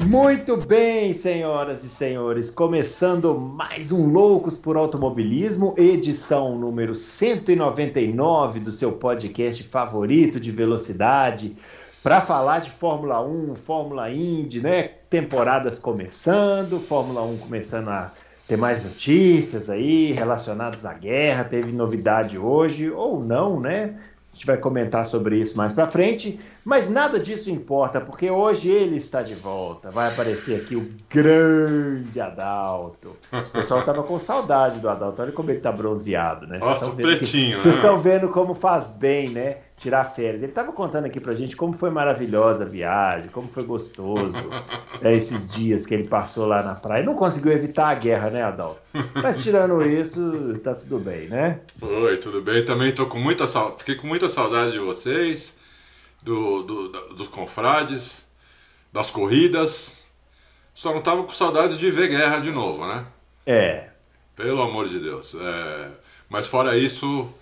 Muito bem, senhoras e senhores, começando mais um Loucos por Automobilismo, edição número 199 do seu podcast favorito de velocidade, para falar de Fórmula 1, Fórmula Indy, né? Temporadas começando, Fórmula 1 começando a ter mais notícias aí relacionadas à guerra, teve novidade hoje ou não, né? A gente vai comentar sobre isso mais para frente, mas nada disso importa, porque hoje ele está de volta. Vai aparecer aqui o grande Adalto. O pessoal tava com saudade do Adalto. Olha como ele tá bronzeado, né? Nossa, pretinho. Vocês estão né? vendo como faz bem, né? Tirar férias. Ele estava contando aqui pra gente como foi maravilhosa a viagem, como foi gostoso é, esses dias que ele passou lá na praia. Não conseguiu evitar a guerra, né, Adalto? Mas tirando isso, tá tudo bem, né? Foi, tudo bem. Também tô com muita fiquei com muita saudade de vocês, do, do, dos confrades, das corridas. Só não tava com saudades de ver guerra de novo, né? É. Pelo amor de Deus. É... Mas fora isso,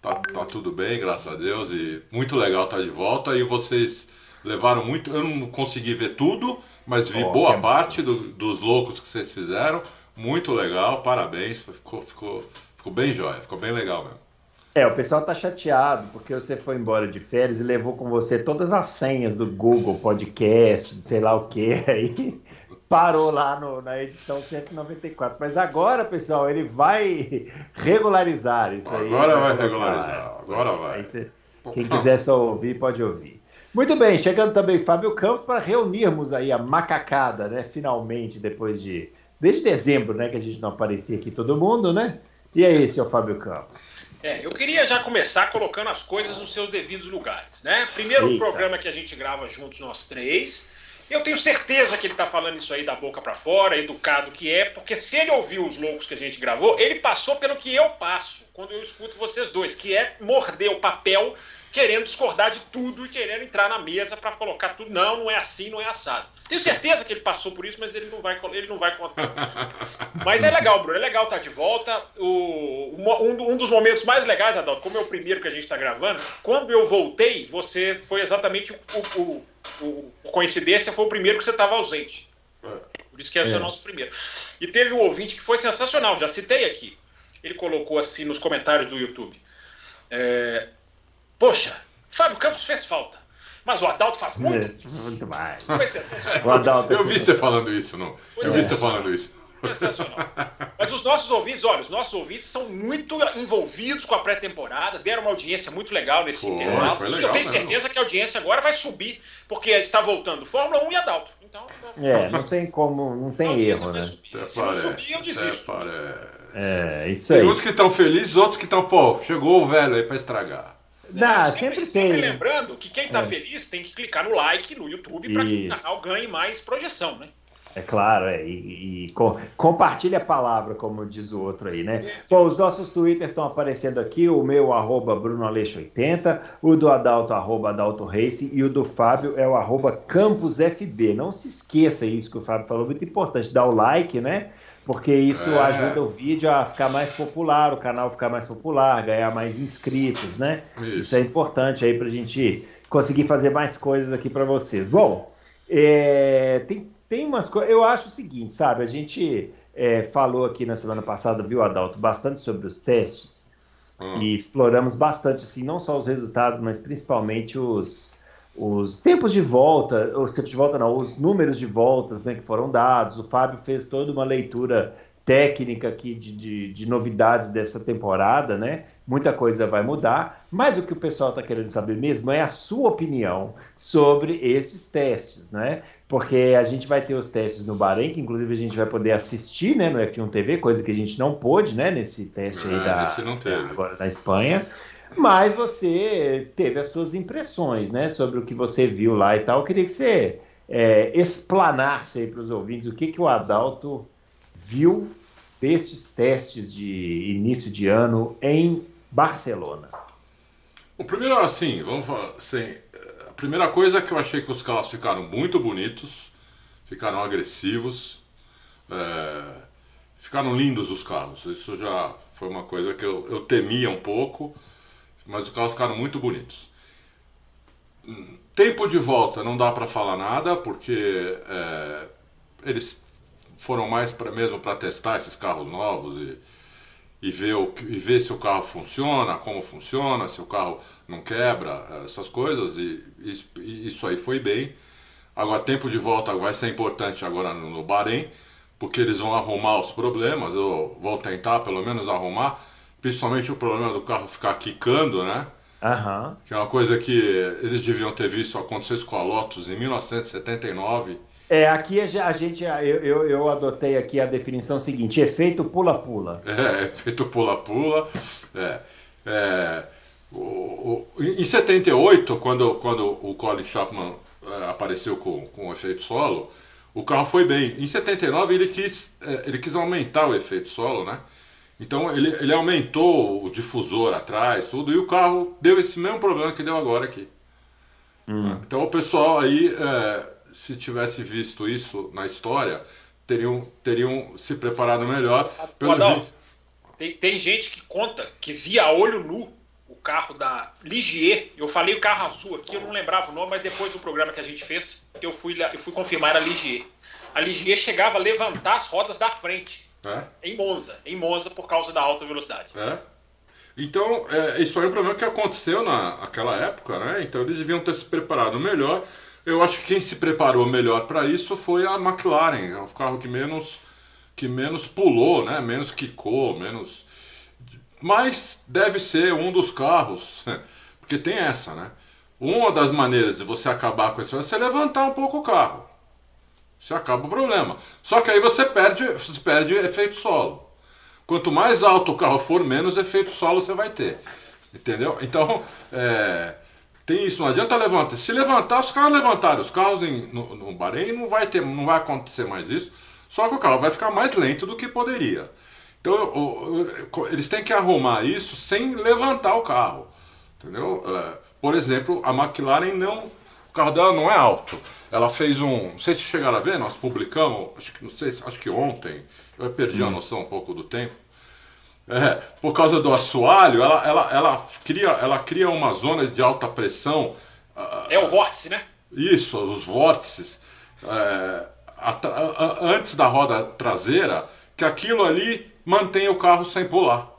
Tá, tá tudo bem, graças a Deus, e muito legal estar tá de volta. E vocês levaram muito. Eu não consegui ver tudo, mas vi oh, boa parte do, dos loucos que vocês fizeram. Muito legal, parabéns. Ficou, ficou, ficou bem jóia, ficou bem legal mesmo. É, o pessoal tá chateado porque você foi embora de férias e levou com você todas as senhas do Google Podcast, sei lá o que aí parou lá no, na edição 194. Mas agora, pessoal, ele vai regularizar isso agora aí. Agora vai regularizar, agora vai. Você, quem quiser só ouvir, pode ouvir. Muito bem, chegando também Fábio Campos para reunirmos aí a macacada, né? Finalmente, depois de. Desde dezembro, né? Que a gente não aparecia aqui todo mundo, né? E aí, seu Fábio Campos? É, eu queria já começar colocando as coisas nos seus devidos lugares, né? Primeiro Eita. programa que a gente grava juntos nós três. Eu tenho certeza que ele está falando isso aí da boca para fora, educado que é, porque se ele ouviu os loucos que a gente gravou, ele passou pelo que eu passo quando eu escuto vocês dois, que é morder o papel querendo discordar de tudo e querendo entrar na mesa para colocar tudo. Não, não é assim, não é assado. Tenho certeza que ele passou por isso, mas ele não vai, ele não vai contar. mas é legal, Bruno, é legal estar tá de volta. O, um, um, dos momentos mais legais, Adalto, como é o primeiro que a gente está gravando, quando eu voltei, você foi exatamente o, o, o, o coincidência, foi o primeiro que você estava ausente. Por isso que é, é o nosso primeiro. E teve um ouvinte que foi sensacional, já citei aqui. Ele colocou assim nos comentários do YouTube. É, Poxa, Fábio Campos fez falta. Mas o Adalto faz muito. Isso, muito mais. o Adalto Eu vi você falando isso, não. Pois eu é, vi você falando isso. Sensacional. Mas os nossos ouvintes, olha, os nossos ouvintes são muito envolvidos com a pré-temporada, deram uma audiência muito legal nesse foi, intervalo. Foi legal, e eu tenho certeza que a audiência agora vai subir, porque está voltando Fórmula 1 e Adalto. Então, é, não tem como, não tem erro, né? Se não subir, eu desisto. É, isso aí. Tem uns que estão felizes, outros que estão, pô, chegou o velho aí para estragar. Dá, sempre, sempre, sempre lembrando que quem está é. feliz tem que clicar no like no YouTube para que o canal ganhe mais projeção, né? É claro, é, e, e com, compartilhe a palavra, como diz o outro aí, né? Bom, os nossos twitters estão aparecendo aqui, o meu, arroba BrunoAleixo80, o do Adalto, arroba Adalto Race, e o do Fábio é o arroba CampusFB. Não se esqueça isso que o Fábio falou, muito importante, dá o like, né? Porque isso é. ajuda o vídeo a ficar mais popular, o canal ficar mais popular, ganhar mais inscritos, né? Isso, isso é importante aí para a gente conseguir fazer mais coisas aqui para vocês. Bom, é, tem, tem umas coisas. Eu acho o seguinte, sabe? A gente é, falou aqui na semana passada, viu, Adalto, bastante sobre os testes hum. e exploramos bastante, assim, não só os resultados, mas principalmente os os tempos de volta, os tempos de volta não, os números de voltas né, que foram dados. O Fábio fez toda uma leitura técnica aqui de, de, de, novidades dessa temporada, né? Muita coisa vai mudar, mas o que o pessoal está querendo saber mesmo é a sua opinião sobre esses testes, né? Porque a gente vai ter os testes no Bahrein, que inclusive a gente vai poder assistir, né, no F1 TV, coisa que a gente não pôde, né, nesse teste aí é, da, agora da Espanha. Mas você teve as suas impressões, né, sobre o que você viu lá e tal. Eu queria que você é, explanasse aí para os ouvintes o que, que o Adalto viu destes testes de início de ano em Barcelona. O primeiro, assim, vamos falar assim, a primeira coisa é que eu achei que os carros ficaram muito bonitos, ficaram agressivos, é, ficaram lindos os carros. Isso já foi uma coisa que eu, eu temia um pouco, mas os carros ficaram muito bonitos. Tempo de volta não dá para falar nada, porque é, eles foram mais pra, mesmo para testar esses carros novos e, e, ver o, e ver se o carro funciona, como funciona, se o carro não quebra, essas coisas, e, e isso aí foi bem. Agora, tempo de volta vai ser importante agora no, no Bahrein, porque eles vão arrumar os problemas, eu vou tentar pelo menos arrumar, principalmente o problema do carro ficar quicando, né? Uhum. Que é uma coisa que eles deviam ter visto acontecer com a Lotus em 1979. É, aqui a gente, eu, eu, eu adotei aqui a definição seguinte: efeito pula-pula. É, efeito pula-pula. É, é, o, o, em 78, quando, quando o Colin Chapman é, apareceu com, com o efeito solo, o carro foi bem. Em 79 ele quis, é, ele quis aumentar o efeito solo, né? Então ele, ele aumentou o difusor atrás, tudo, e o carro deu esse mesmo problema que deu agora aqui. Hum. Então o pessoal aí, é, se tivesse visto isso na história, teriam, teriam se preparado melhor. Pelo Adão, tem, tem gente que conta que via a olho nu o carro da Ligier. Eu falei o carro azul aqui, eu não lembrava o nome, mas depois do programa que a gente fez, eu fui, eu fui confirmar a Ligier. A Ligier chegava a levantar as rodas da frente é. Em Monza, em Monza por causa da alta velocidade. É. Então, é, isso aí é um problema que aconteceu naquela época, né? Então eles deviam ter se preparado melhor. Eu acho que quem se preparou melhor para isso foi a McLaren, é o carro que menos que menos pulou, né? Menos quicou, menos mas deve ser um dos carros, porque tem essa, né? Uma das maneiras de você acabar com isso é você levantar um pouco o carro. Você acaba o problema. Só que aí você perde, você perde efeito solo. Quanto mais alto o carro for, menos efeito solo você vai ter. Entendeu? Então, é, tem isso. Não adianta levantar. Se levantar, os carros levantarem. Os carros em, no, no Bahrein não vai, ter, não vai acontecer mais isso. Só que o carro vai ficar mais lento do que poderia. Então, o, o, eles têm que arrumar isso sem levantar o carro. Entendeu? É, por exemplo, a McLaren não. O carro dela não é alto. Ela fez um. Não sei se chegaram a ver, nós publicamos, acho que, não sei, acho que ontem, eu perdi hum. a noção um pouco do tempo. É, por causa do assoalho, ela, ela, ela, cria, ela cria uma zona de alta pressão. É o vórtice, né? Isso, os vórtices. É, a, a, antes da roda traseira, que aquilo ali mantém o carro sem pular.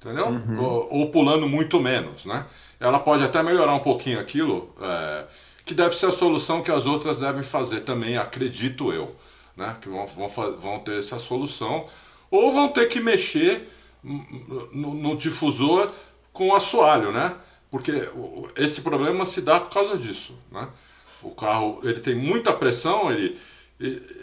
Entendeu? Uhum. Ou, ou, pulando muito menos, né? Ela pode até melhorar um pouquinho aquilo. É, que deve ser a solução que as outras devem fazer também, acredito eu. Né? Que vão, vão, vão ter essa solução. Ou vão ter que mexer no, no difusor com assoalho, né? Porque esse problema se dá por causa disso, né? O carro ele tem muita pressão, ele,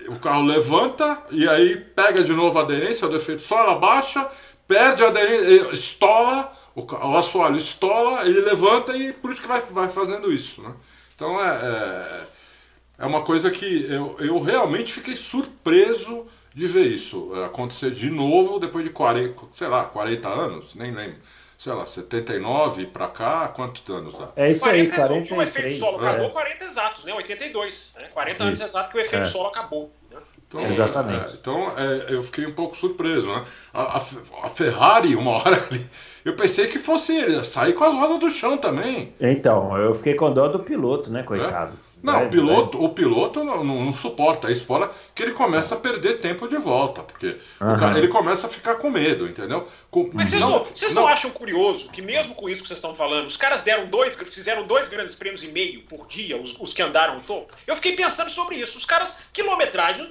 o carro levanta e aí pega de novo a aderência, o defeito só ela baixa, perde a aderência, estola, o, o assoalho estola, ele levanta e por isso que vai, vai fazendo isso, né? Então é, é, é, uma coisa que eu, eu realmente fiquei surpreso de ver isso acontecer de novo depois de 40, sei lá, 40 anos, nem lembro. Sei lá, 79 para cá, quantos anos dá? É isso 40, aí, 43. O efeito solo acabou, é. 40 exatos, né? 82. Né? 40 isso. anos exatos que o efeito é. solo acabou. Né? Então, Exatamente. É, então é, eu fiquei um pouco surpreso, né? A, a, a, Ferrari, uma hora ali, eu pensei que fosse ele, sair com as rodas do chão também. Então, eu fiquei com dó do piloto, né, coitado. É? Não, vai, o piloto, vai. o piloto não, não, não, suporta isso, fora que ele começa a perder tempo de volta, porque uhum. cara, ele começa a ficar com medo, entendeu? Com, Mas vocês não, não, não acham curioso que mesmo com isso que vocês estão falando, os caras deram dois, fizeram dois grandes prêmios e meio por dia, os, os que andaram no topo? Eu fiquei pensando sobre isso. Os caras, quilometragem,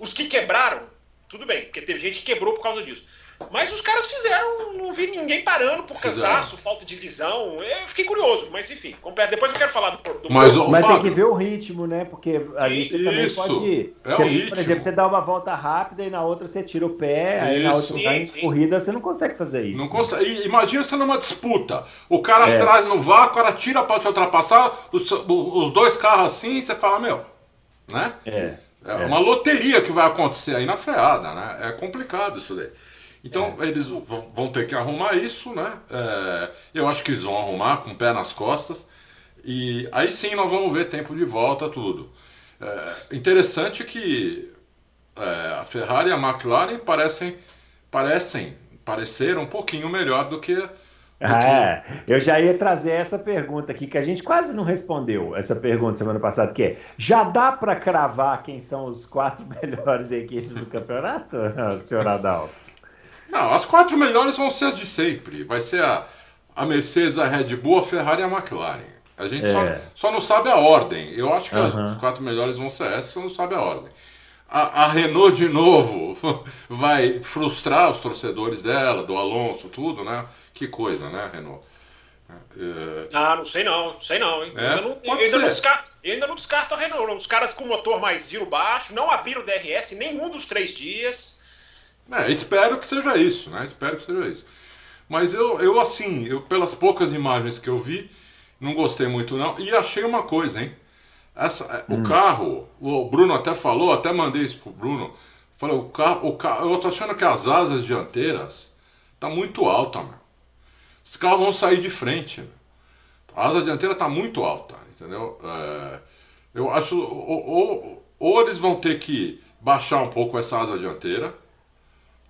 os que quebraram, tudo bem, porque teve gente que quebrou por causa disso. Mas os caras fizeram, não vi ninguém parando por cansaço, falta de visão. Eu fiquei curioso, mas enfim. Depois eu quero falar do. do mas, mas tem que ver o ritmo, né? Porque ali você também pode. É você, por exemplo, você dá uma volta rápida e na outra você tira o pé, isso. aí na outra sim, em corrida você não consegue fazer isso. Não consegue. Imagina você numa disputa. O cara é. atrás no vácuo, o cara tira pra te ultrapassar, os, os dois carros assim, e você fala, meu, né? É. É, é uma loteria que vai acontecer aí na freada, né? É complicado isso daí. Então é. eles vão ter que arrumar isso, né? É, eu acho que eles vão arrumar com o pé nas costas. E aí sim nós vamos ver tempo de volta, tudo. É, interessante que é, a Ferrari e a McLaren parecem, parecem, pareceram um pouquinho melhor do que ah, eu já ia trazer essa pergunta aqui, que a gente quase não respondeu essa pergunta semana passada, que é, já dá para cravar quem são os quatro melhores equipes do campeonato, senhor Adalto? Não, as quatro melhores vão ser as de sempre. Vai ser a, a Mercedes, a Red Bull, a Ferrari e a McLaren. A gente é. só, só não sabe a ordem. Eu acho que uhum. as quatro melhores vão ser essas, só não sabe a ordem. A, a, Renault de novo vai frustrar os torcedores dela, do Alonso, tudo, né? Que coisa, né, Renault? É... Ah, não sei não, não sei não, hein? É? Ainda não, eu, ainda não descarto, eu ainda não descarto a Renault. Os caras com motor mais giro baixo, não abriram o DRS nenhum dos três dias. É, espero que seja isso, né? Espero que seja isso. Mas eu, eu assim, eu, pelas poucas imagens que eu vi, não gostei muito não. E achei uma coisa, hein? Essa, hum. O carro, o Bruno até falou, até mandei isso pro Bruno. Falei, o carro, o carro, eu tô achando que as asas dianteiras tá muito alta, mano. Os carros vão sair de frente. A asa dianteira tá muito alta, entendeu? É, eu acho, ou, ou, ou eles vão ter que baixar um pouco essa asa dianteira,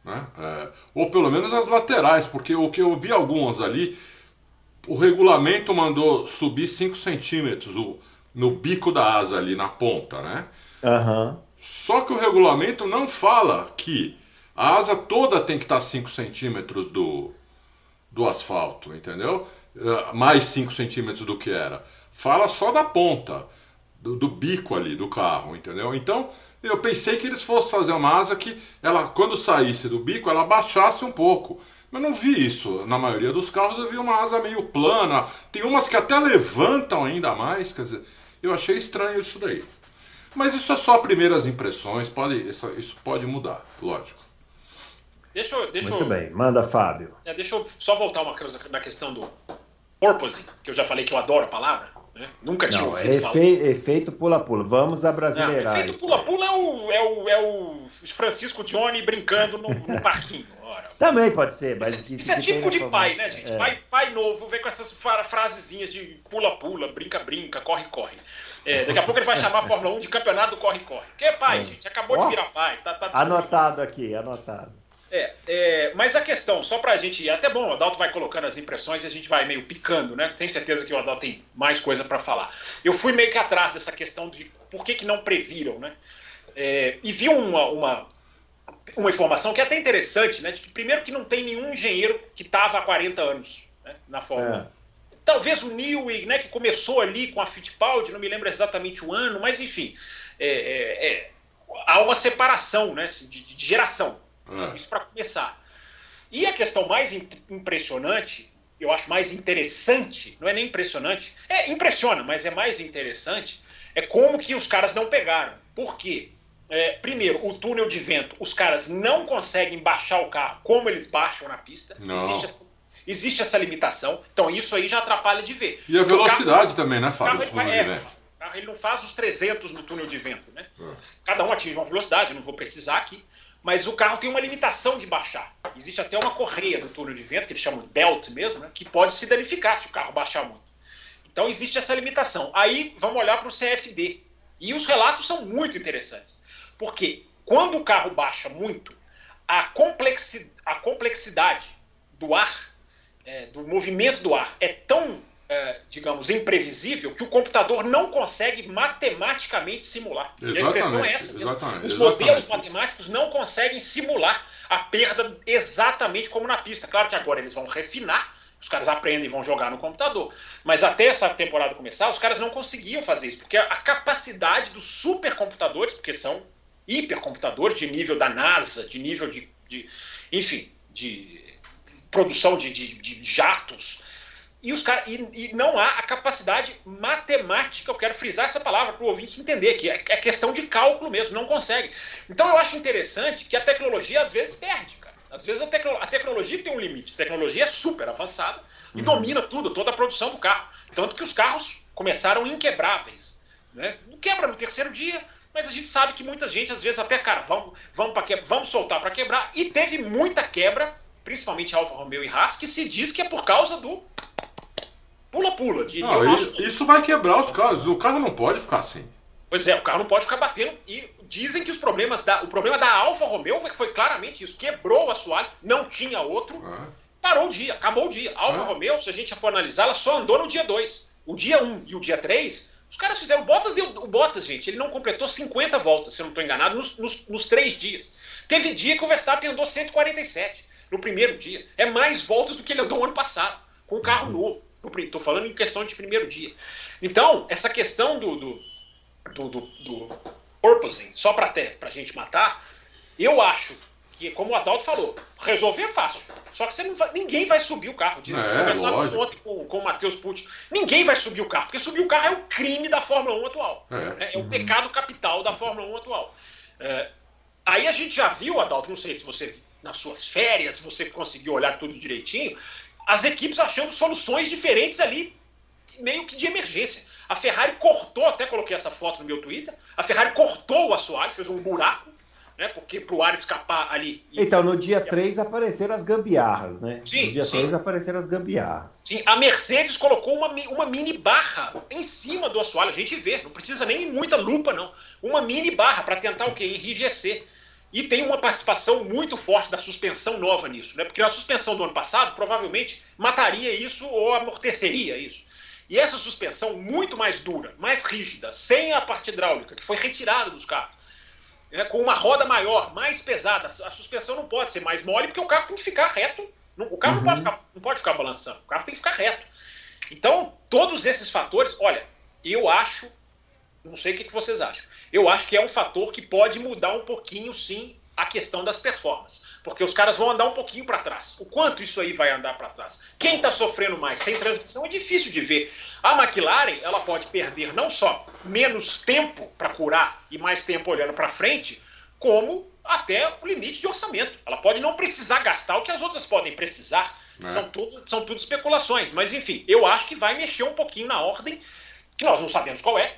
né? É, ou pelo menos as laterais, porque o que eu vi algumas ali, o regulamento mandou subir 5 centímetros o, no bico da asa ali, na ponta, né? Uhum. Só que o regulamento não fala que a asa toda tem que estar 5 centímetros do, do asfalto, entendeu? Uh, mais 5 centímetros do que era. Fala só da ponta, do, do bico ali do carro, entendeu? Então eu pensei que eles fossem fazer uma asa que ela, quando saísse do bico, ela baixasse um pouco. Mas não vi isso. Na maioria dos carros eu vi uma asa meio plana. Tem umas que até levantam ainda mais. Quer dizer, eu achei estranho isso daí. Mas isso é só primeiras impressões. Pode, isso, isso pode mudar, lógico. Deixa eu, deixa Muito eu, bem, manda Fábio. É, deixa eu só voltar uma coisa na questão do porpoising, que eu já falei que eu adoro a palavra. Né? Nunca tinha não, ouvido falar. Efeito pula-pula. Vamos a brasileirar. efeito pula-pula é o, é, o, é o Francisco Johnny brincando no, no parquinho. Ora. Também pode ser, mas. Isso, isso é típico de pai, né, gente? É. Pai, pai novo vem com essas frasezinhas de pula-pula, brinca-brinca, corre-corre. É, daqui a pouco ele vai chamar a Fórmula 1 de campeonato corre-corre. Que é pai, é. gente? Acabou oh, de virar pai. Tá, tá anotado aqui, anotado. É, é, mas a questão, só pra gente. É até bom, o Adalto vai colocando as impressões e a gente vai meio picando, né? Tenho certeza que o Adalto tem mais coisa para falar. Eu fui meio que atrás dessa questão de por que, que não previram, né? É, e vi uma, uma, uma, informação que é até interessante, né? De que, primeiro, que não tem nenhum engenheiro que estava há 40 anos né, na Fórmula 1. É. Talvez o Newey, né, que começou ali com a Fittipaldi, não me lembro exatamente o ano, mas enfim, é, é, é há uma separação né, de, de geração. É. Isso para começar. E a questão mais impressionante, eu acho mais interessante, não é nem impressionante, é impressiona, mas é mais interessante, é como que os caras não pegaram. Por quê? É, primeiro, o túnel de vento, os caras não conseguem baixar o carro como eles baixam na pista. Existe essa, existe essa, limitação. Então isso aí já atrapalha de ver. E a velocidade carro, também, né, Fábio? Carro, ele, é, ele não faz os 300 no túnel de vento, né? É. Cada um atinge uma velocidade, não vou precisar aqui mas o carro tem uma limitação de baixar. Existe até uma correia do túnel de vento, que eles chamam de belt mesmo, né, que pode se danificar se o carro baixar muito. Então existe essa limitação. Aí vamos olhar para o CFD. E os relatos são muito interessantes. Porque quando o carro baixa muito, a, complexi a complexidade do ar, é, do movimento do ar, é tão é, digamos, imprevisível que o computador não consegue matematicamente simular. Exatamente, e a expressão é essa mesmo. Os modelos matemáticos não conseguem simular a perda exatamente como na pista. Claro que agora eles vão refinar, os caras aprendem e vão jogar no computador. Mas até essa temporada começar, os caras não conseguiam fazer isso, porque a capacidade dos supercomputadores, porque são hipercomputadores de nível da NASA, de nível de, de enfim, de produção de, de, de jatos, e, os cara, e, e, não há a capacidade matemática, eu quero frisar essa palavra para o ouvinte entender, que é, é questão de cálculo mesmo, não consegue. Então eu acho interessante que a tecnologia às vezes perde, cara. Às vezes a, tecno, a tecnologia tem um limite, a tecnologia é super avançada e uhum. domina tudo, toda a produção do carro. Tanto que os carros começaram inquebráveis. Né? Não quebra no terceiro dia, mas a gente sabe que muita gente, às vezes, até, cara, vamos, vamos, pra que, vamos soltar para quebrar. E teve muita quebra, principalmente Alfa Romeo e Haas, que se diz que é por causa do pula-pula. Nosso... Isso vai quebrar os carros. O carro não pode ficar assim. Pois é, o carro não pode ficar batendo. E dizem que os problemas da, o problema da Alfa Romeo foi claramente isso. Quebrou o assoalho, não tinha outro. Ah. Parou o dia, acabou o dia. A Alfa ah. Romeo, se a gente for analisar, ela só andou no dia 2. O dia 1 um e o dia 3, os caras fizeram. O Bottas, deu, o Bottas, gente, ele não completou 50 voltas, se eu não estou enganado, nos, nos, nos três dias. Teve dia que o Verstappen andou 147 no primeiro dia. É mais voltas do que ele andou ano passado, com um carro uhum. novo. Estou falando em questão de primeiro dia. Então, essa questão do, do, do, do, do purposing, só para a gente matar, eu acho que, como o Adalto falou, resolver é fácil. Só que você não vai, ninguém vai subir o carro. Diz, é, conversamos ontem com, com o Matheus Pucci. Ninguém vai subir o carro, porque subir o carro é o crime da Fórmula 1 atual. É, é, é o uhum. pecado capital da Fórmula 1 atual. É, aí a gente já viu, Adalto, não sei se você, nas suas férias, você conseguiu olhar tudo direitinho, as equipes achando soluções diferentes ali, meio que de emergência. A Ferrari cortou, até coloquei essa foto no meu Twitter, a Ferrari cortou o assoalho, fez um buraco né? Porque para o ar escapar ali. Então, no dia 3 apareceram as gambiarras, né? Sim, no dia sim. 3 apareceram as gambiarras. Sim, a Mercedes colocou uma, uma mini barra em cima do assoalho, a gente vê, não precisa nem muita lupa, não. Uma mini barra para tentar o quê? Enrijecer. E tem uma participação muito forte da suspensão nova nisso, né? Porque a suspensão do ano passado provavelmente mataria isso ou amorteceria isso. E essa suspensão muito mais dura, mais rígida, sem a parte hidráulica, que foi retirada dos carros, né, com uma roda maior, mais pesada. A suspensão não pode ser mais mole, porque o carro tem que ficar reto. O carro uhum. não, pode uhum. ficar, não pode ficar balançando, o carro tem que ficar reto. Então, todos esses fatores, olha, eu acho, não sei o que vocês acham, eu acho que é um fator que pode mudar um pouquinho, sim, a questão das performances. Porque os caras vão andar um pouquinho para trás. O quanto isso aí vai andar para trás? Quem está sofrendo mais? Sem transmissão é difícil de ver. A McLaren ela pode perder não só menos tempo para curar e mais tempo olhando para frente, como até o limite de orçamento. Ela pode não precisar gastar o que as outras podem precisar. É. São, tudo, são tudo especulações. Mas enfim, eu acho que vai mexer um pouquinho na ordem, que nós não sabemos qual é.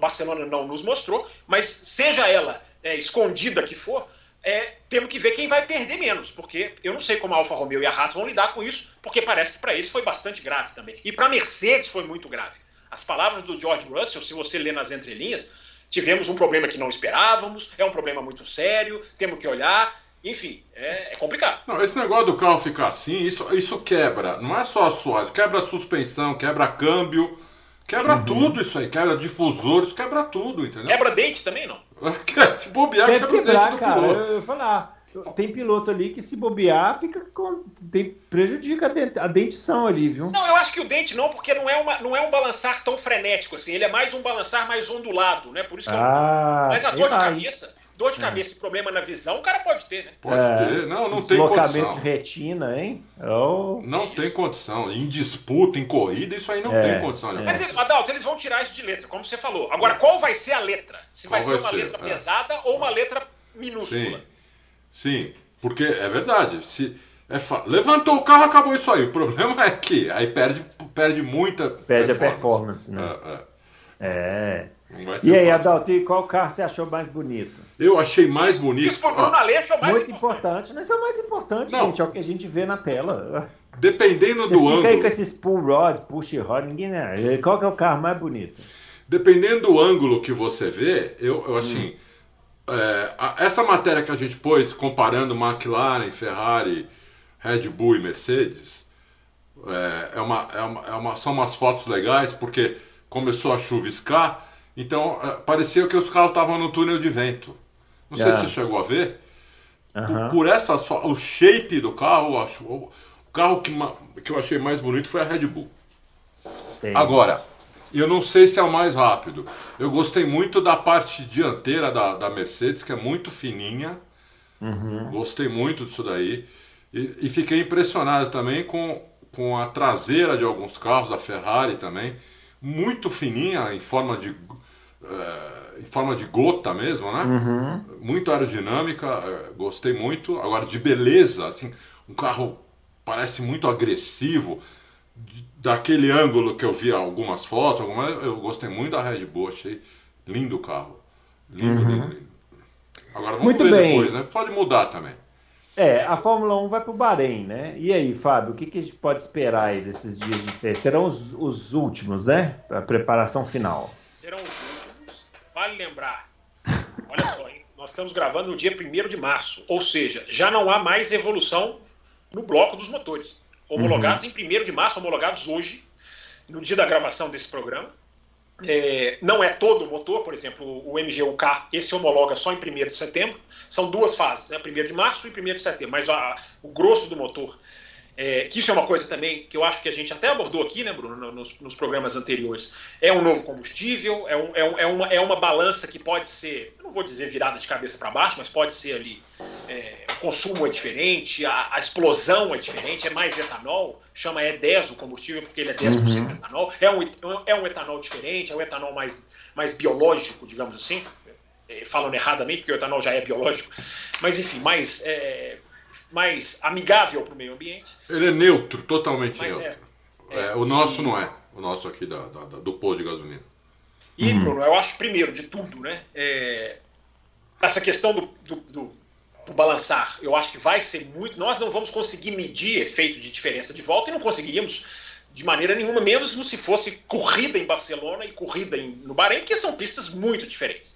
Barcelona não nos mostrou, mas seja ela é, escondida que for, é, temos que ver quem vai perder menos, porque eu não sei como a Alfa Romeo e a Haas vão lidar com isso, porque parece que para eles foi bastante grave também. E para a Mercedes foi muito grave. As palavras do George Russell, se você ler nas entrelinhas, tivemos um problema que não esperávamos, é um problema muito sério, temos que olhar. Enfim, é, é complicado. Não, esse negócio do carro ficar assim, isso, isso quebra. Não é só a suave, quebra a suspensão, quebra câmbio, quebra uhum. tudo isso aí, quebra difusores, quebra tudo, entendeu? Quebra dente também, não? se bobear, Deve quebra quebrar, dente do cara. piloto. Eu, eu falar, tem piloto ali que se bobear, fica com, tem, prejudica a, dent, a, dentição ali, viu? Não, eu acho que o dente não, porque não é, uma, não é um balançar tão frenético assim. Ele é mais um balançar mais ondulado, né? Por isso que ah, eu, Mas a dor de cabeça, dor de é. cabeça e problema na visão, o cara pode ter, né? Pode é, ter, não, não tem condição. de retina, hein? Oh. Não tem condição. Em disputa, em corrida, isso aí não é, tem condição. Né? Mas, Adalto, eles vão tirar isso de letra, como você falou. Agora, qual vai ser a letra? Se vai, vai ser uma ser? letra é. pesada ou uma letra minúscula? Sim. Sim. Porque é verdade. Se é fa... Levantou o carro, acabou isso aí. O problema é que aí perde, perde muita. Perde performance. a performance, né? É. é. é. E aí, Adalto, qual carro você achou mais bonito? Eu achei mais bonito. Isso Bruno é o mais Muito importante. Mas é o mais importante, Não. gente. É o que a gente vê na tela. Dependendo do ângulo. aí com esses pull rod, push rod, ninguém. Qual que é o carro mais bonito? Dependendo do ângulo que você vê, eu, eu assim. Hum é, essa matéria que a gente pôs comparando McLaren, Ferrari, Red Bull e Mercedes é, é, uma, é, uma, é uma, são umas fotos legais porque começou a chuviscar, então é, parecia que os carros estavam no túnel de vento. Não sei se você chegou a ver. Por, por, essa o shape do carro, acho, o carro que, que eu achei mais bonito foi a Red Bull. Sim. Agora, eu não sei se é o mais rápido. Eu gostei muito da parte dianteira da, da Mercedes, que é muito fininha. Uhum. Gostei muito disso daí. E, e, fiquei impressionado também com, com a traseira de alguns carros, da Ferrari também. Muito fininha, em forma de. É, em forma de gota mesmo, né? Uhum. Muito aerodinâmica, é, gostei muito. Agora, de beleza, assim, um carro parece muito agressivo daquele ângulo que eu vi algumas fotos, algumas, eu gostei muito da Red Bull, achei lindo o carro. Lindo, uhum. lindo, lindo. Agora vamos Muito ver bem. depois, né? Pode mudar também. É, a Fórmula 1 vai para o Bahrein, né? E aí, Fábio, o que, que, a gente pode esperar aí desses dias de teste? Serão os, os últimos, né? A preparação final. Serão os últimos. Vale lembrar, olha só, hein? nós estamos gravando no dia 1 de março, ou seja, já não há mais evolução no bloco dos motores. Homologados uhum. em 1 de março, homologados hoje, no dia da gravação desse programa. É, não é todo o motor, por exemplo, o MGUK, esse homologa só em 1 de setembro. São duas fases, né? 1 de março e 1 de setembro, mas a, o grosso do motor é, que isso é uma coisa também que eu acho que a gente até abordou aqui, né, Bruno, nos, nos programas anteriores. É um novo combustível, é, um, é, um, é, uma, é uma balança que pode ser, não vou dizer virada de cabeça para baixo, mas pode ser ali. É, o consumo é diferente, a, a, explosão é diferente, é mais etanol, chama E10 o combustível porque ele é 10% uhum. etanol. É um, é um etanol diferente, é um etanol mais, mais biológico, digamos assim. É, falando erradamente, porque o etanol já é biológico, mas enfim, mais. É, mais amigável para o meio ambiente. Ele é neutro, totalmente Mas neutro. É, é, o nosso e... não é. O nosso aqui da, da, da do posto de gasolina. E, uhum. Bruno, eu acho que primeiro de tudo, né? É, essa questão do, do, do, do, balançar, eu acho que vai ser muito. Nós não vamos conseguir medir efeito de diferença de volta e não conseguiríamos de maneira nenhuma, menos se fosse corrida em Barcelona e corrida em, no Bahrein, que são pistas muito diferentes.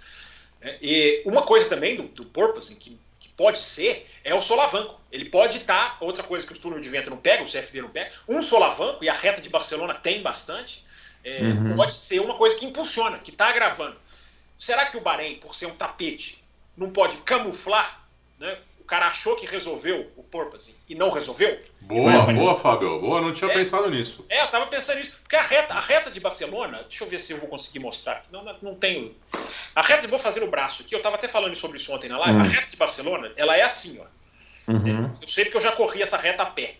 É, e uma coisa também do, do Porpoise, que pode ser é o solavanco. Ele pode estar, tá, outra coisa que o túnel de vento não pega, o CFD não pega, um solavanco, e a reta de Barcelona tem bastante, é, uhum. pode ser uma coisa que impulsiona, que está agravando. Será que o Bahrein, por ser um tapete, não pode camuflar né, cara achou que resolveu o porpoise e não resolveu. Boa, boa, Fábio. Boa, não tinha é, pensado nisso. É, eu tava pensando nisso. Porque a reta, a reta de Barcelona, deixa eu ver se eu vou conseguir mostrar. Não, não tenho. A reta, vou fazer o braço aqui, eu tava até falando sobre isso ontem na live. Hum. A reta de Barcelona, ela é assim, ó. Uhum. Eu sei porque eu já corri essa reta a pé.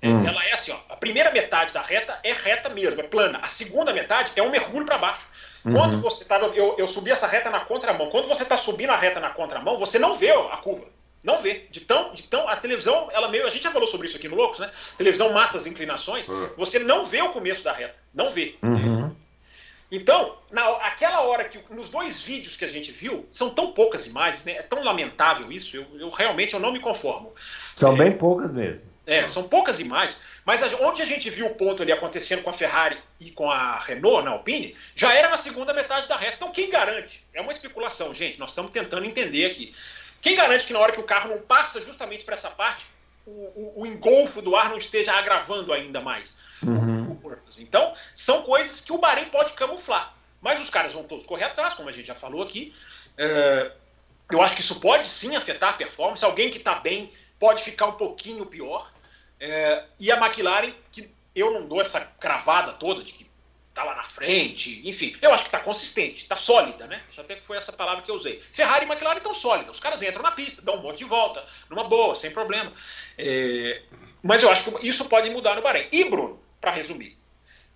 É, hum. Ela é assim, ó. A primeira metade da reta é reta mesmo, é plana. A segunda metade é um mergulho para baixo. Uhum. Quando você tá. Eu, eu subi essa reta na contramão. Quando você está subindo a reta na contramão, você não vê a curva. Não vê. De tão, de tão, a televisão, ela meio. A gente já falou sobre isso aqui no Loucos, né? A televisão mata as inclinações. Uhum. Você não vê o começo da reta. Não vê. Uhum. Então, na, aquela hora que. Nos dois vídeos que a gente viu, são tão poucas imagens, né? É tão lamentável isso. Eu, eu realmente eu não me conformo. São é, bem poucas mesmo. É, são poucas imagens. Mas a, onde a gente viu o ponto ali acontecendo com a Ferrari e com a Renault na Alpine, já era na segunda metade da reta. Então, quem garante? É uma especulação, gente. Nós estamos tentando entender aqui. Quem garante que na hora que o carro não passa justamente para essa parte, o, o, o, engolfo do ar não esteja agravando ainda mais uhum. Então, são coisas que o Bahrein pode camuflar. Mas os caras vão todos correr atrás, como a gente já falou aqui. É, eu acho que isso pode sim afetar a performance. Alguém que está bem pode ficar um pouquinho pior. É, e a McLaren, que eu não dou essa cravada toda de que tá lá na frente, enfim, eu acho que tá consistente, tá sólida, né? Até que foi essa palavra que eu usei. Ferrari e McLaren estão sólidas, os caras entram na pista, dão um monte de volta, numa boa, sem problema. É... Mas eu acho que isso pode mudar no Bahrein. E, Bruno, para resumir,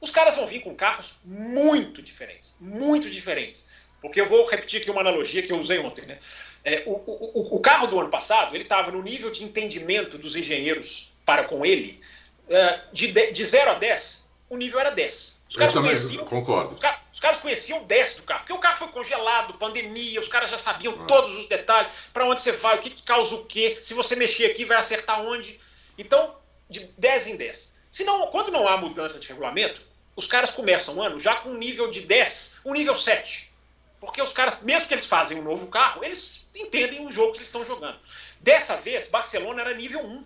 os caras vão vir com carros muito diferentes, muito diferentes. Porque eu vou repetir aqui uma analogia que eu usei ontem, né? É, o, o, o, carro do ano passado, ele estava no nível de entendimento dos engenheiros para com ele, é, de, de 0 a 10, o nível era 10. Os caras conheciam, concordo. Os, car os, caras conheciam o 10 do carro, porque o carro foi congelado, pandemia, os caras já sabiam ah. todos os detalhes, para onde você vai, o que, que causa o quê, se você mexer aqui vai acertar onde. Então, de 10 em 10. Se não, quando não há mudança de regulamento, os caras começam o ano já com um nível de 10, um nível 7. Porque os caras, mesmo que eles fazem um novo carro, eles entendem o jogo que eles estão jogando. Dessa vez, Barcelona era nível 1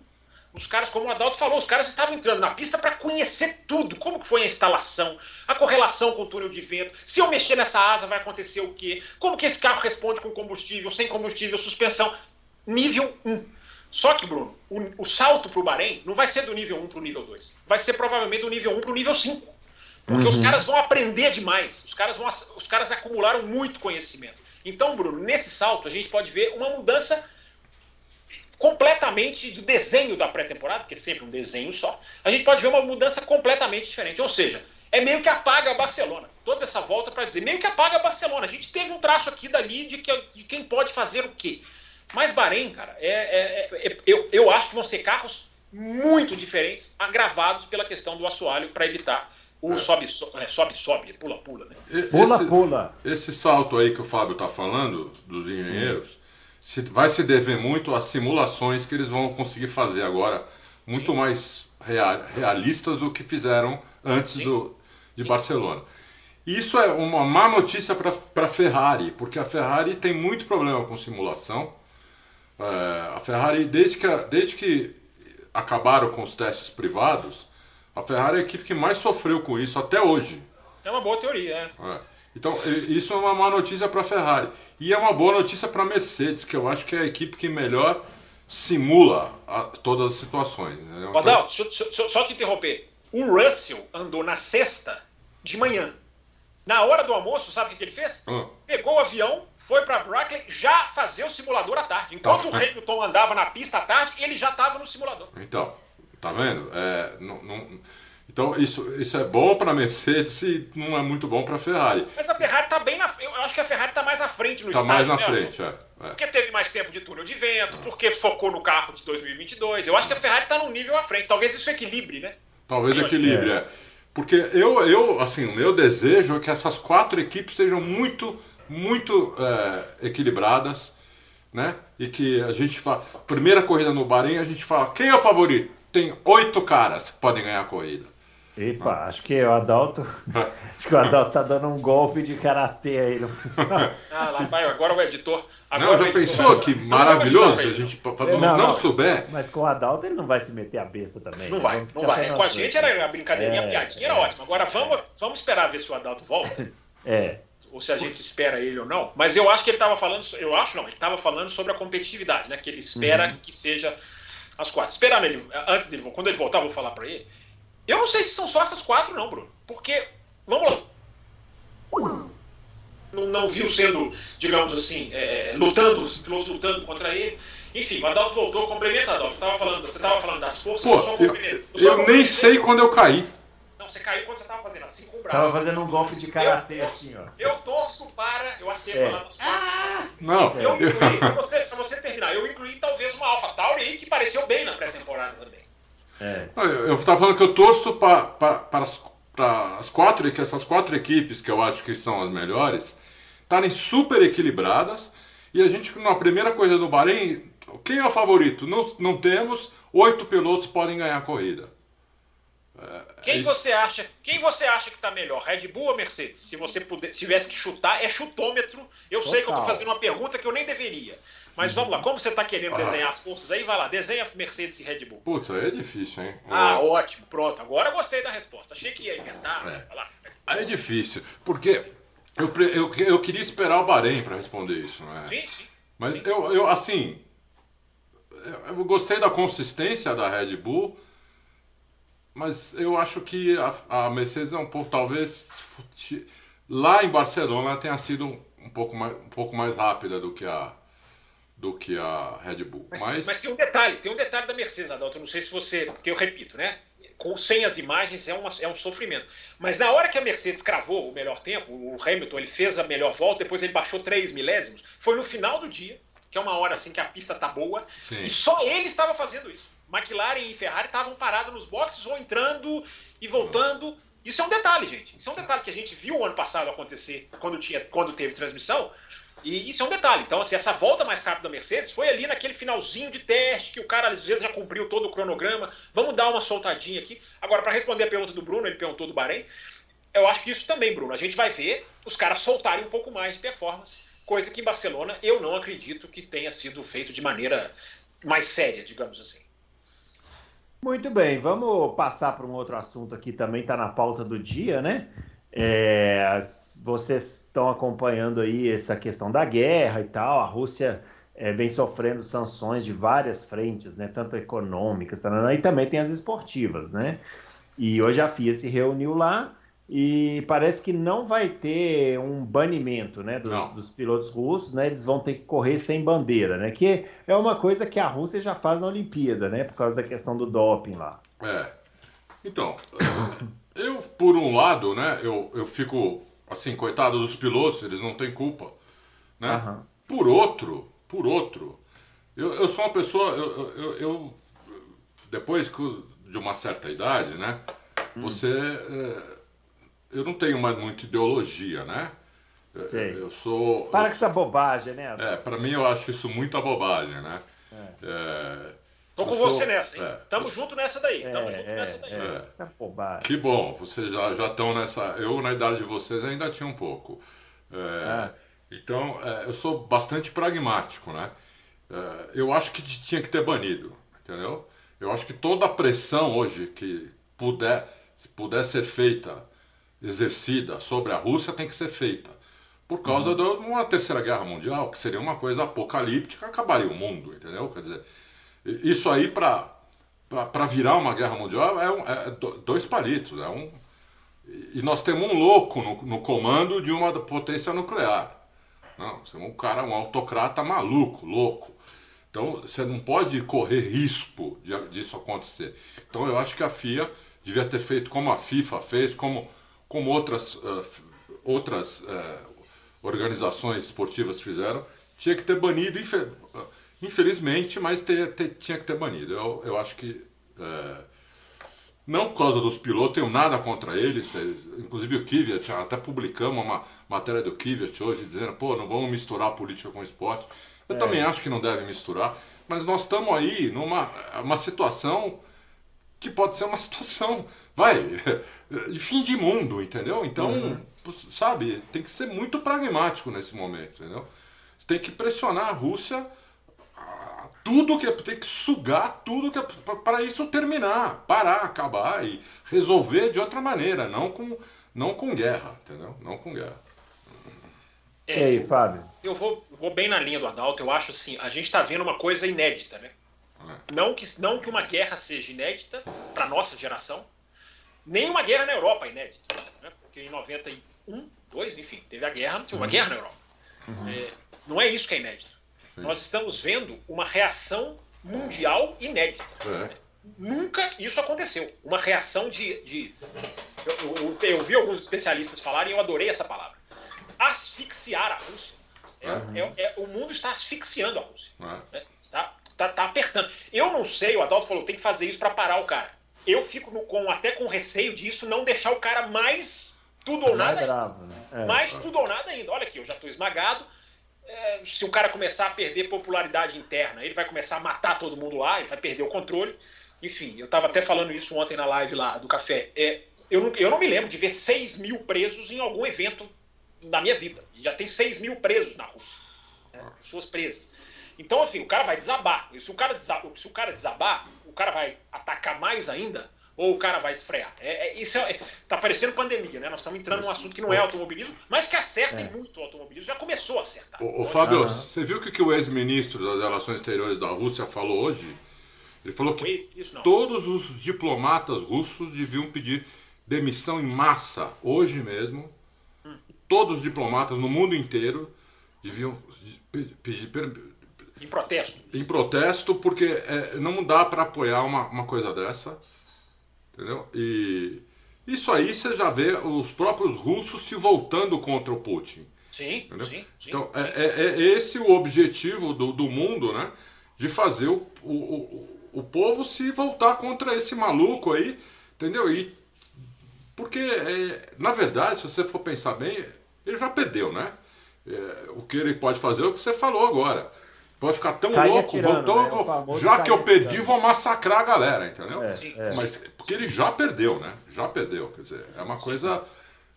os caras, como o Adalto falou, os caras estavam entrando na pista para conhecer tudo. Como que foi a instalação, a correlação com o túnel de vento, se eu mexer nessa asa vai acontecer o quê, como que esse carro responde com combustível, sem combustível, suspensão. Nível 1. Só que, Bruno, o, o salto para o Bahrein não vai ser do nível 1 para o nível 2. Vai ser provavelmente do nível 1 para o nível 5. Porque uhum. os caras vão aprender demais. Os caras, vão, os caras acumularam muito conhecimento. Então, Bruno, nesse salto a gente pode ver uma mudança completamente do desenho da pré-temporada, porque é sempre um desenho só, a gente pode ver uma mudança completamente diferente. Ou seja, é meio que apaga a Barcelona. Toda essa volta para dizer, meio que apaga a Barcelona. A gente teve um traço aqui dali de, que, de quem pode fazer o quê. Mas Bahrein, cara, é, é, é, eu, eu acho que vão ser carros muito diferentes, agravados pela questão do assoalho para evitar O sobe, sobe, é, sobe, sobe, pula, pula, né? Pula, esse, pula. Esse salto aí que o Fábio está falando, dos engenheiros, se, vai se dever muito às simulações que eles vão conseguir fazer agora, muito Sim. mais real, realistas do que fizeram antes do, de Sim. Barcelona. Isso é uma má notícia para a Ferrari, porque a Ferrari tem muito problema com simulação. É, a Ferrari, desde que, desde que acabaram com os testes privados, a Ferrari é a equipe que mais sofreu com isso até hoje. É uma boa teoria, é. é. Então, isso é uma má notícia para a Ferrari. E é uma boa notícia para a Mercedes, que eu acho que é a equipe que melhor simula a, todas as situações. Badal, então... só, só te interromper. O Russell andou na sexta de manhã. Na hora do almoço, sabe o que ele fez? Hum. Pegou o avião, foi para Brackley já fazer o simulador à tarde. Enquanto tá. o Hamilton andava na pista à tarde, ele já estava no simulador. Então, tá vendo? É, não, não, então isso, isso é bom para a Mercedes e não é muito bom para a Ferrari. Mas a Ferrari está bem na Eu acho que a Ferrari está mais à frente no Está mais na né? frente, é, é. Porque teve mais tempo de túnel de vento, porque focou no carro de 2022. Eu acho que a Ferrari está num nível à frente. Talvez isso equilibre, né? Talvez equilibre, é. é. Porque eu, eu, assim, o meu desejo é que essas quatro equipes sejam muito, muito é, equilibradas, né? E que a gente fala, primeira corrida no Bahrein, a gente fala, quem é o favorito? Tem oito caras que podem ganhar a corrida. Epa, ah. acho que o Adalto. acho que o Adalto tá dando um golpe de karatê aí no Ah, lá vai, agora o editor. Agora não, já pensou que maravilhoso se a gente não, não, não, souber? Mas com o Adalto ele não vai se meter a besta também. Não vai, não vai. Com a gente era a brincadeirinha, é, a piadinha era é, ótima. Agora vamos, vamos esperar ver se o Adalto volta. É. Ou se a gente espera ele ou não. Mas eu acho que ele estava falando, eu acho não, ele estava falando sobre a competitividade, né? Que ele espera uhum. que seja as quatro. Esperar ele, antes dele, quando ele voltar, eu vou falar para ele. Eu não sei se são só essas quatro, não, Bruno. Porque, vamos lá. Não, não viu sendo, digamos assim, é, lutando, os pilotos lutando contra ele. Enfim, o Adalto voltou, complementa, Adalto. Tava falando, você estava falando das forças, Pô, eu, eu, eu nem sei quando eu caí. Não, você caiu quando você estava fazendo assim com o braço. Tava fazendo um golpe de karatê assim, ó. Eu torço para. Eu achei é. falar das quatro. Ah, não. Eu incluí, pra você, pra você terminar, eu incluí talvez uma Alpha Tauri aí que pareceu bem na pré-temporada também. É. Eu estava falando que eu torço para para as quatro, que essas quatro equipes que eu acho que são as melhores, estarem super equilibradas. E a gente, na primeira corrida do Bahrein, quem é o favorito? Não, não temos, oito pilotos podem ganhar a corrida. É, quem é você acha? Quem você acha que está melhor, Red Bull ou Mercedes? Se você puder, tivesse que chutar, é chutômetro. Eu Total. sei que eu estou fazendo uma pergunta que eu nem deveria. Mas vamos lá, como você está querendo desenhar as forças aí, vai lá, desenha Mercedes e Red Bull. Putz, aí é difícil, hein? Ah, eu... ótimo, pronto. Agora eu gostei da resposta. Achei que ia inventar. É. Vai lá. Aí é difícil, porque eu, eu, eu queria esperar o Bahrein para responder isso, não é? Sim, sim. Mas sim. Eu, eu, assim, eu gostei da consistência da Red Bull, mas eu acho que a, a Mercedes é um pouco, talvez, lá em Barcelona tenha sido um, um, pouco, mais, um pouco mais rápida do que a do que a Red Bull. Mas, mas... mas tem um detalhe, tem um detalhe da Mercedes, Adalto. Não sei se você. Porque eu repito, né? Com, sem as imagens é, uma, é um sofrimento. Mas na hora que a Mercedes cravou o melhor tempo, o Hamilton ele fez a melhor volta, depois ele baixou 3 milésimos, foi no final do dia, que é uma hora assim que a pista tá boa, Sim. e só ele estava fazendo isso. McLaren e Ferrari estavam parados nos boxes ou entrando e voltando. Isso é um detalhe, gente. Isso é um detalhe que a gente viu o ano passado acontecer quando, tinha, quando teve transmissão. E isso é um detalhe. Então, assim, essa volta mais rápida da Mercedes foi ali naquele finalzinho de teste, que o cara às vezes já cumpriu todo o cronograma. Vamos dar uma soltadinha aqui. Agora, para responder a pergunta do Bruno, ele perguntou do Bahrein. Eu acho que isso também, Bruno. A gente vai ver os caras soltarem um pouco mais de performance, coisa que em Barcelona eu não acredito que tenha sido feito de maneira mais séria, digamos assim. Muito bem, vamos passar para um outro assunto aqui também, está na pauta do dia, né? É, vocês estão acompanhando aí essa questão da guerra e tal. A Rússia é, vem sofrendo sanções de várias frentes, né? Tanto econômicas, e também tem as esportivas, né? E hoje a FIA se reuniu lá e parece que não vai ter um banimento, né, dos, dos, pilotos russos, né? Eles vão ter que correr sem bandeira, né? Que é uma coisa que a Rússia já faz na Olimpíada, né? Por causa da questão do doping lá. É. Então, eu, por um lado, né, eu, eu fico assim, coitado dos pilotos, eles não têm culpa. Né? Uhum. Por outro, por outro, eu, eu sou uma pessoa, eu, eu, eu depois de uma certa idade, né, hum. você é, eu não tenho mais muita ideologia, né? Sei. Eu sou. Para eu, com essa bobagem, né? É, para mim eu acho isso muita bobagem, né? É, Tô com sou- você nessa, hein? é, Tamo eu- junto nessa daí. Tamo É, junto é, nessa daí. é, Essa bobagem. que bom, vocês já já estão nessa. Eu, na idade de vocês, ainda tinha um pouco. É, Ah. Então, é, eu sou bastante pragmático, né? É, eu acho que tinha que ter banido, entendeu? Eu acho que toda a pressão hoje que puder, se puder ser feita, exercida sobre a Rússia, tem que ser feita. Por causa de uma terceira guerra mundial, que seria uma coisa apocalíptica, acabaria o mundo, entendeu? Quer dizer, isso aí para virar uma guerra mundial é, um- é do- dois palitos, é um e nós temos um louco no, no comando de uma potência nuclear. Não, você é um cara, um autocrata maluco, louco. Então você não pode correr risco de, disso acontecer. Então eu acho que a FIA devia ter feito como a FIFA fez, como, como outras, f- outras eh, organizações esportivas fizeram. Tinha que ter banido, infelizmente, mas teria- tinha que ter banido. Eu, eu acho que. eh, não por causa dos pilotos, tenho nada contra eles. eh, Inclusive o Kvyat, até publicamos uma matéria do Kvyat hoje dizendo, pô, não vamos misturar política com esporte. Eu também acho que não deve misturar, mas nós estamos aí numa uma situação que pode ser uma situação, vai, de fim de mundo, entendeu? Então, sabe, tem que ser muito pragmático nesse momento, entendeu? Você tem que pressionar a Rússia tudo que é, tem que sugar tudo que é para isso terminar, parar, acabar e resolver de outra maneira, não com não com guerra, entendeu? Não com guerra. E aí, Fábio? Eu vou, vou bem na linha do Adalto. Eu acho assim, a gente está vendo uma coisa inédita, né? Não que, não que uma guerra seja inédita para nossa geração, nem uma guerra na Europa é inédita, né? Porque em 91, 2, enfim, teve a guerra, teve uma guerra na Europa. É, não é isso que é inédito. Nós estamos vendo uma reação mundial inédita. É. Nunca isso aconteceu. Uma reação de. de eu, eu- eu- vi alguns especialistas falarem e eu adorei essa palavra. Asfixiar a Rússia. É- é- é- o mundo está asfixiando a Rússia. né? né? Tá, tá, tá apertando. Eu não sei, o Adalto falou, tem que fazer isso para parar o cara. Eu fico no- com, até com receio disso não deixar o cara mais tudo ou Mais nada bravo, né? É. mais tudo ou nada ainda. Olha aqui, eu já estou esmagado. É, se o cara começar a perder popularidade interna, ele vai começar a matar todo mundo lá, ele vai perder o controle. Enfim, eu estava até falando isso ontem na live lá do café. É, eu, não, eu não me lembro de ver 6 mil presos em algum evento na minha vida. Já tem 6 mil presos na Rússia. né, pessoas presas. Então, assim, o cara vai desabar. Se o cara, desa- se o cara desabar, o cara vai atacar mais ainda ou o cara vai esfrear. É, é- isso é, tá parecendo pandemia, né? Nós estamos entrando num assunto que não é automobilismo, mas que acerta em muito o automobilismo. Já começou a acertar. Ô, ô, Fábio, Aham. você viu o que, que o ex-ministro das Relações Exteriores da Rússia falou hoje? Ele falou que Isso, todos os diplomatas russos deviam pedir demissão em massa, hoje mesmo. Todos os diplomatas no mundo inteiro deviam pe- pedir per- Em protesto. em protesto, porque é, não dá para apoiar uma, uma coisa dessa. Entendeu? E isso aí você já vê os próprios russos se voltando contra o Putin. Sim, sim, sim. Então, é, é- é esse o objetivo do, do mundo, né? De fazer o, o, o, o povo se voltar contra esse maluco aí, entendeu? E, porque, é, na verdade, se você for pensar bem, ele já perdeu, né? É, o que ele pode fazer é o que você falou agora. Pode ficar tão louco, né? Vou- já que eu perdi, atirando. vou massacrar a galera, entendeu? É, é. Mas porque ele já perdeu, né? Já perdeu, quer dizer, é uma coisa.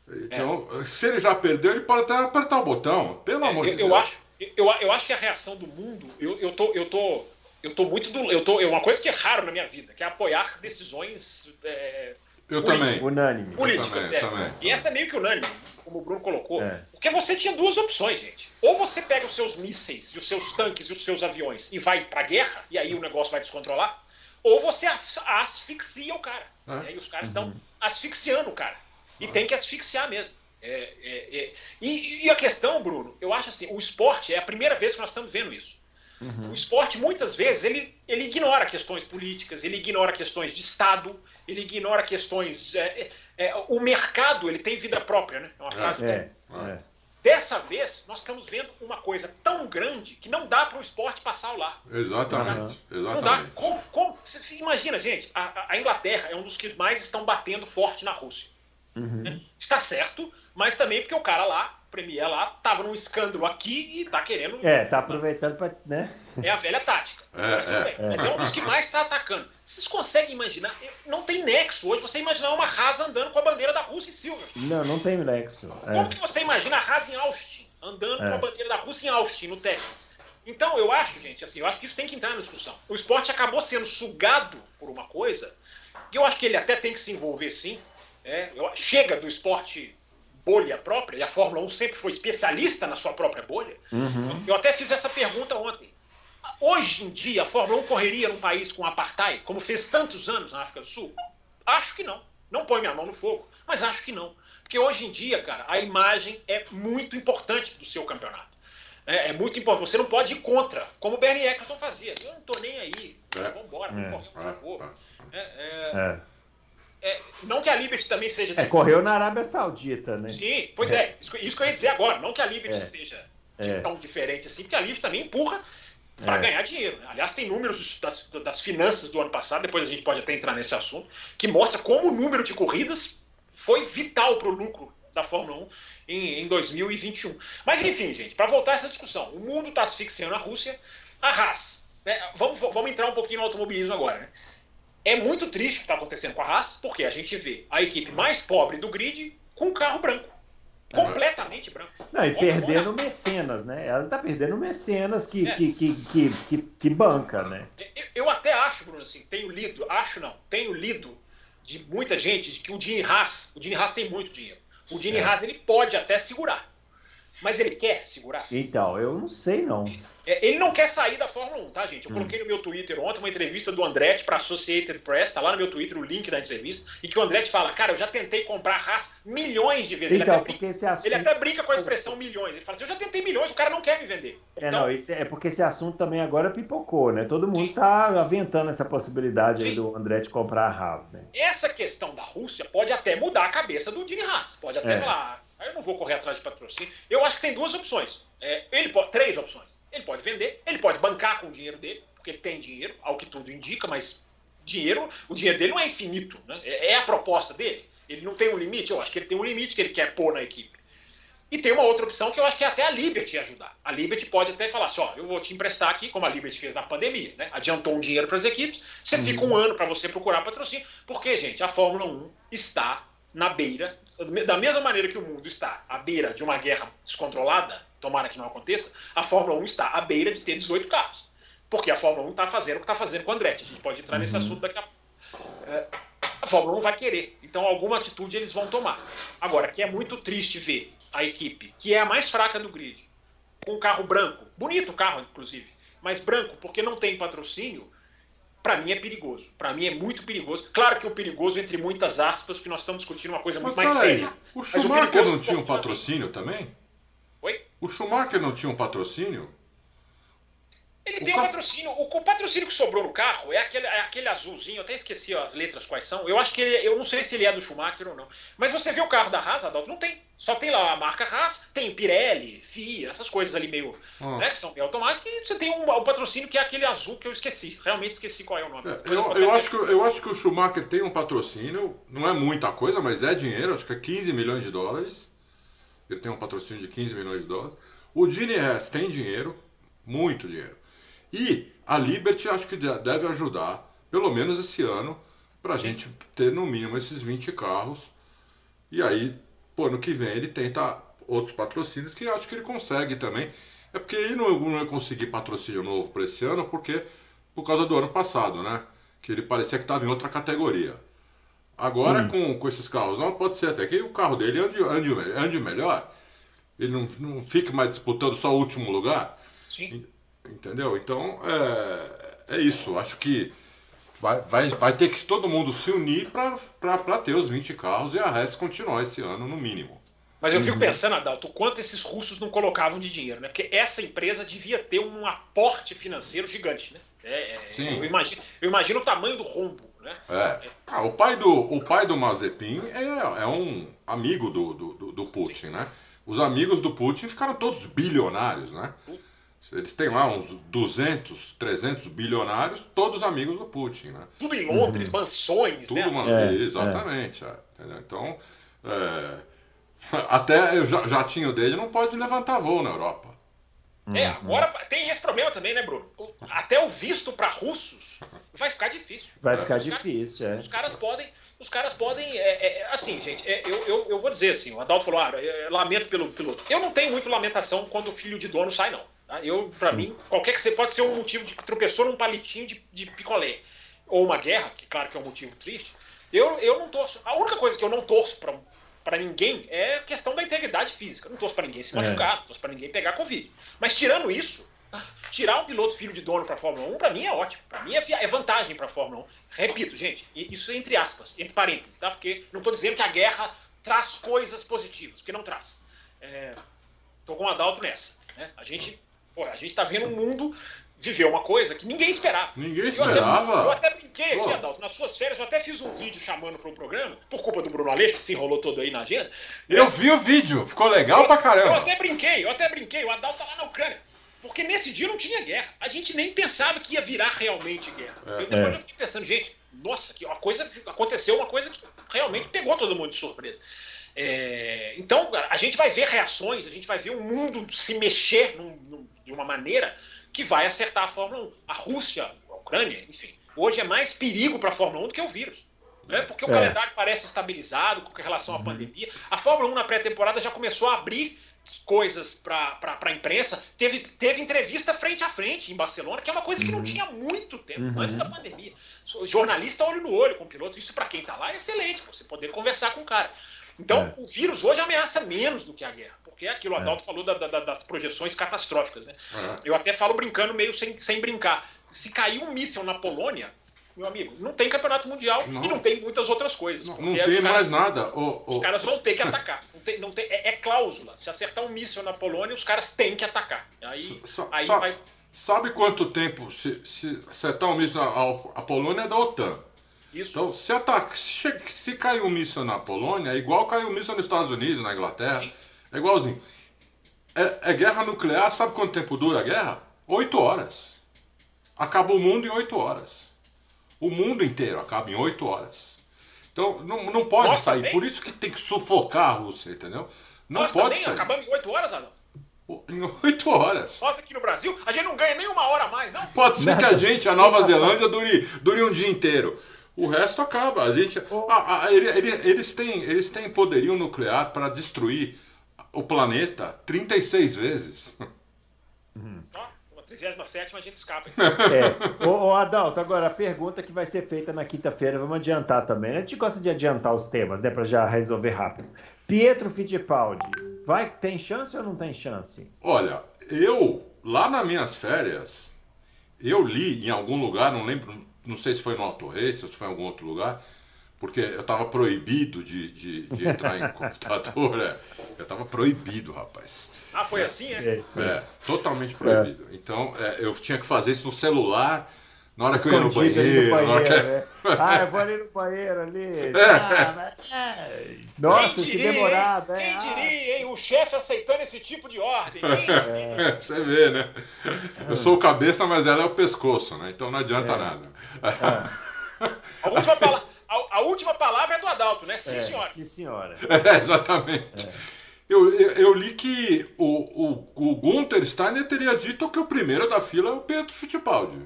Então, se ele já perdeu, ele pode até apertar o botão. Pelo amor É, de eu, Deus. eu acho, eu, eu acho que a reação do mundo, eu, eu tô, eu tô, eu tô muito do, eu tô, é uma coisa que é raro na minha vida, que é apoiar decisões Eu política. também. Unânime. políticas. também, é. também. E essa é meio que unânime, como o Bruno colocou. É. Porque você tinha duas opções, gente. Ou você pega os seus mísseis, e os seus tanques e os seus aviões e vai pra guerra, e aí o negócio vai descontrolar. Ou você as- asfixia o cara. É. E aí os caras estão asfixiando o cara. E tem que asfixiar mesmo. É, é, é. E, e a questão, Bruno, eu acho assim, o esporte é a primeira vez que nós estamos vendo isso. O esporte, muitas vezes, ele, ele ignora questões políticas, ele ignora questões de Estado, ele ignora questões. é, é, é, o mercado ele tem vida própria, né? É uma frase. É, é. Dessa vez, nós estamos vendo uma coisa tão grande que não dá para o esporte passar ao lado. Exatamente. Não dá. Exatamente. Como, como- você imagina, gente, a, a Inglaterra é um dos que mais estão batendo forte na Rússia. Uhum. Está certo, mas também porque o cara lá, o Premier lá, tava num escândalo aqui e tá querendo. É, tá aproveitando para. Né? É a velha tática. É, mas, é, é. mas é um dos que mais está atacando. Vocês conseguem imaginar? Não tem nexo hoje você imaginar uma Haas andando com a bandeira da Rússia em Silverstone. Não, não tem nexo. Como é. que você imagina a Haas em Austin, andando com a é. bandeira da Rússia em Austin, no Texas? Então, eu acho, gente, assim, eu acho que isso tem que entrar na discussão. O esporte acabou sendo sugado por uma coisa, que eu acho que ele até tem que se envolver sim. É, chega do esporte bolha própria, e a Fórmula 1 sempre foi especialista na sua própria bolha. Uhum. Eu até fiz essa pergunta ontem. Hoje em dia, a Fórmula 1 correria num país com apartheid, como fez tantos anos na África do Sul? Acho que não. Não põe minha mão no fogo, mas acho que não. Porque hoje em dia, cara, a imagem é muito importante do seu campeonato. É, é, muito importante. Você não pode ir contra, como o Bernie Eccleston fazia. Eu não tô nem aí. É. Vamos embora, vamos correr por favor. É, é, é, não que a Liberty também seja. É, correu na Arábia Saudita, né? Sim, pois é. Isso, isso, que eu ia dizer agora. Não que a Liberty seja tão diferente assim, porque a Liberty também empurra para ganhar dinheiro. Né? Aliás, tem números das, das finanças do ano passado, depois a gente pode até entrar nesse assunto, que mostra como o número de corridas foi vital para o lucro da Fórmula 1 em, em 2021. Mas enfim, gente, para voltar a essa discussão, o mundo está asfixiando a Rússia, a Haas. Né? Vamos, vamos entrar um pouquinho no automobilismo agora. Né? É muito triste o que está acontecendo com a Haas, porque a gente vê a equipe mais pobre do grid com um carro branco. Completamente branco. Não, e perdendo mecenas, né? Ela está perdendo mecenas que, é. que, que, que, que, que, banca, né? Eu, eu até acho, Bruno, assim, tenho lido, acho não, tenho lido de muita gente de que o Gene Haas, o Gene Haas tem muito dinheiro. O Gene é. Haas ele pode até segurar. Mas ele quer segurar? Então, eu não sei não. É, ele não quer sair da Fórmula 1, tá, gente? Eu hum. coloquei no meu Twitter ontem uma entrevista do Andretti para Associated Press, tá lá no meu Twitter o link da entrevista, e que o Andretti fala, cara, eu já tentei comprar Haas milhões de vezes. Então, ele, até porque brinca, esse assunto... ele até brinca com a expressão milhões. Ele fala assim, eu já tentei milhões, o cara não quer me vender. É, então, não, é porque esse assunto também agora pipocou, né? Todo mundo sim. tá aventando essa possibilidade sim. aí do Andretti comprar a Haas, né? Essa questão da Rússia pode até mudar a cabeça do Dini Haas. Pode até é. falar, Aí eu não vou correr atrás de patrocínio. Eu acho que tem duas opções. É, ele pode, três opções. Ele pode vender, ele pode bancar com o dinheiro dele, porque ele tem dinheiro, ao que tudo indica, mas dinheiro, o dinheiro dele não é infinito. Né? É, é a proposta dele. Ele não tem um limite, eu acho que ele tem um limite que ele quer pôr na equipe. E tem uma outra opção que eu acho que é até a Liberty ajudar. A Liberty pode até falar assim: ó, eu vou te emprestar aqui, como a Liberty fez na pandemia, né? Adiantou um dinheiro para as equipes, você uhum. fica um ano para você procurar patrocínio. Porque, gente, a Fórmula 1 está na beira da mesma maneira que o mundo está à beira de uma guerra descontrolada, tomara que não aconteça, a Fórmula 1 está à beira de ter 18 carros. Porque a Fórmula 1 está fazendo o que está fazendo com o Andretti. A gente pode entrar uhum. nesse assunto daqui a pouco. É, a Fórmula 1 vai querer. Então, alguma atitude eles vão tomar. Agora, que é muito triste ver a equipe, que é a mais fraca do grid, com um carro branco, bonito carro, inclusive, mas branco, porque não tem patrocínio, para mim é perigoso. Para mim é muito perigoso. Claro que é um perigoso entre muitas aspas, porque nós estamos discutindo uma coisa muito mais séria. O Schumacher o não tinha um patrocínio também? Oi? O Schumacher não tinha um patrocínio? Ele o tem um patrocínio. O, o, patrocínio que sobrou no carro é aquele, é aquele azulzinho, eu até esqueci as letras quais são. Eu acho que ele, eu não sei se ele é do Schumacher ou não. Mas você vê o carro da Haas, Adalto, não tem. Só tem lá a marca Haas, tem Pirelli, FIA, essas coisas ali meio. Ah. Né, que são meio automáticas. E você tem um, um, patrocínio que é aquele azul que eu esqueci. Realmente esqueci qual é o nome. É, eu, eu, eu acho que, eu acho que o Schumacher tem um patrocínio, não é muita coisa, mas é dinheiro, acho que é 15 milhões de dólares. Ele tem um patrocínio de 15 milhões de dólares. O Gene Hess tem dinheiro, muito dinheiro. E a Liberty acho que deve ajudar, pelo menos esse ano, para a gente ter no mínimo esses 20 carros. E aí, pô, ano que vem ele tenta outros patrocínios que acho que ele consegue também. É porque ele não, não ia conseguir patrocínio novo para esse ano, porque por causa do ano passado, né? Que ele parecia que estava em outra categoria. Agora, com, com esses carros, não, pode ser até que o carro dele ande, ande, ande melhor. Ele não, não fique mais disputando só o último lugar. Sim. Entendeu? Então, é, é isso. Acho que vai, vai, vai ter que todo mundo se unir para ter os 20 carros e a RES continuar esse ano, no mínimo. Mas eu fico uhum. pensando, Adalto, quanto esses russos não colocavam de dinheiro, né? Porque essa empresa devia ter um aporte financeiro gigante, né? É, é Sim. Eu, imagino, eu imagino o tamanho do rombo, né? É. Ah, o, pai do, o pai do Mazepin é, é um amigo do, do, do Putin, Sim. né? Os amigos do Putin ficaram todos bilionários, né? Puta. Eles têm lá uns 200, 300 bilionários, todos amigos do Putin, né? Tudo em Londres, uhum. mansões, Tudo, né? Man... É, exatamente. É. É, então, É, até eu já, já tinha o dele, não pode levantar voo na Europa. É, agora tem esse problema também, né, Bruno? Até o visto para russos vai ficar difícil. Vai ficar os difícil, caras, é. Os caras podem, os caras podem, é, é, assim, gente, é, eu, eu, eu, vou dizer assim, o Adalto falou, ah, é, lamento pelo piloto. Eu não tenho muito lamentação quando o filho de dono sai, não. Tá? Eu, para mim, qualquer que você pode ser um motivo de tropeçou num palitinho de, de picolé ou uma guerra, que claro que é um motivo triste. Eu, eu não torço. A única coisa que eu não torço para para ninguém é a questão da integridade física. Não torço para ninguém se é. machucar, é. não torço para ninguém pegar Covid. Mas tirando isso, tirar um piloto filho de dono para a Fórmula 1, para mim é ótimo. Para mim é, é vantagem para a Fórmula 1. Repito, gente, isso é entre aspas, entre parênteses, tá? Porque não estou dizendo que a guerra traz coisas positivas, porque não traz. Estou é, com o Adalto nessa. Né? A gente pô, a gente está vendo um mundo viveu uma coisa que ninguém esperava. Ninguém esperava. Eu até, eu até brinquei aqui, Adalto, nas suas férias, eu até fiz um vídeo chamando para o programa, por culpa do Bruno Aleixo, que se enrolou todo aí na agenda. Eu, vi o vídeo, ficou legal eu, pra caramba. Eu até brinquei, eu até brinquei, o Adalto tá lá na Ucrânia. Porque nesse dia não tinha guerra. A gente nem pensava que ia virar realmente guerra. É. Eu, depois é. eu fiquei pensando, gente, nossa, que uma coisa aconteceu uma coisa que realmente pegou todo mundo de surpresa. É, então, a gente vai ver reações, a gente vai ver o mundo se mexer num, num, de uma maneira que vai acertar a Fórmula 1. A Rússia, a Ucrânia, enfim. Hoje é mais perigo para a Fórmula 1 do que o vírus. Né? Porque o é. calendário parece estabilizado com relação à uhum. pandemia. A Fórmula 1 na pré-temporada já começou a abrir coisas para a imprensa. Teve, teve entrevista frente a frente em Barcelona, que é uma coisa que não uhum. tinha muito tempo, uhum. antes da pandemia. Jornalista olho no olho com o piloto. Isso para quem está lá é excelente, você poder conversar com o cara. Então, é. o vírus hoje ameaça menos do que a guerra porque é aquilo, o é. Adalto é. falou da, da, das projeções catastróficas. Né? Eu até falo brincando, meio sem, sem brincar. Se cair um míssil na Polônia, meu amigo, não tem campeonato mundial não. e não tem muitas outras coisas. Não, não tem mais nada. Os caras vão ter que atacar. Não tem, não tem, é, é, cláusula. Se acertar um míssil na Polônia, os caras têm que atacar. Aí, aí vai... Sabe quanto tempo se, se acertar um míssil a, a Polônia é da OTAN? Isso. Então, se, ataca, se, se cair um míssil na Polônia, é igual caiu um míssil nos Estados Unidos, na Inglaterra. Sim. É igualzinho. É, é, guerra nuclear, sabe quanto tempo dura a guerra? Oito horas. Acaba o mundo em oito horas. O mundo inteiro acaba em oito horas. Então não, não pode Nossa, sair. Também? Por isso que tem que sufocar a Rússia, entendeu? Não Nós pode também sair. Acabamos em oito horas, Adão? Em oito horas. Nós aqui no Brasil, a gente não ganha nem uma hora a mais, não. Pode ser que a gente, a Nova Zelândia, dure, dure um dia inteiro. O resto acaba. A gente, a, a, eles, têm, eles têm poderio nuclear para destruir o planeta 36 vezes. Uhum. Oh, 37 a gente escapa. É. Ô, ô, Adalto, agora a pergunta que vai ser feita na quinta-feira, vamos adiantar também. Né? A gente gosta de adiantar os temas, né? Para já resolver rápido. Pietro Fittipaldi, vai, tem chance ou não tem chance? Olha, eu, lá nas minhas férias, eu li em algum lugar, não lembro, não sei se foi no Auto Race ou se foi em algum outro lugar, porque eu estava proibido de, de, de, entrar em computador. É. Eu estava proibido, rapaz. Ah, foi assim, é? É, totalmente proibido. É. Então, é, eu tinha que fazer isso no celular. Na hora que eu ia no banheiro. Banheiro que... né? Ah, eu vou ali no banheiro ali. É. Ah, mas... É. Nossa, diria, que demorado. Quem é. diria, hein? O chefe aceitando esse tipo de ordem. É. Você vê, né? Eu sou o cabeça, mas ela é o pescoço, né? Então não adianta nada. A última palavra. A, a, última palavra é do Adalto, né? Sim, é, senhora. Sim, senhora. É, exatamente. É. Eu, eu, eu, li que o, o, o Gunther Steiner teria dito que o primeiro da fila é o Pedro Fittipaldi.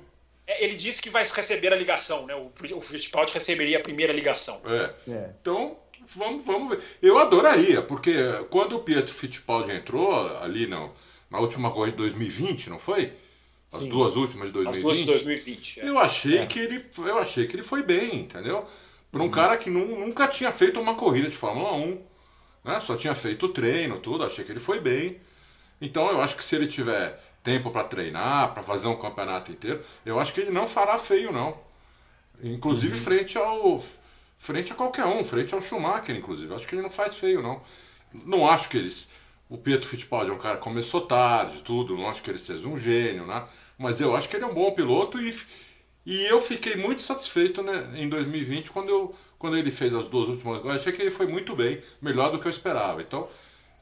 É, ele disse que vai receber a ligação, né? O, o Fittipaldi receberia a primeira ligação. É. é. Então, vamos, vamos ver. Eu adoraria, porque quando o Pietro Fittipaldi entrou ali no, na última corrida de 2020, não foi? As Sim. duas últimas de 2020. As duas de 2020. É. Eu achei é. que ele, eu achei que ele foi bem, entendeu? Para um uhum. cara que nunca tinha feito uma corrida de Fórmula 1, né? só tinha feito treino, tudo, achei que ele foi bem. Então eu acho que se ele tiver tempo para treinar, para fazer um campeonato inteiro, eu acho que ele não fará feio, não. Inclusive uhum. frente ao. Frente a qualquer um, frente ao Schumacher, inclusive. Eu acho que ele não faz feio, não. Não acho que eles. O Pietro Fittipaldi é um cara que começou tarde, tudo, não acho que ele seja um gênio, né? Mas eu acho que ele é um bom piloto e e eu fiquei muito satisfeito né, em 2020 quando, eu, quando ele fez as duas últimas. Eu achei que ele foi muito bem, melhor do que eu esperava. Então,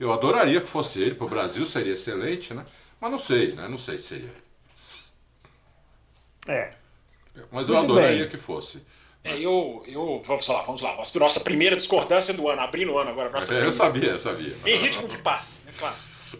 eu adoraria que fosse ele, para o Brasil seria excelente, né? Mas não sei, né? Não sei se. É. Mas eu adoraria bem. que fosse. É, eu, eu, vamos lá, vamos lá. Nossa primeira discordância do ano, abrindo o ano agora. Nossa é, eu sabia, eu sabia. Em ritmo de paz, é claro.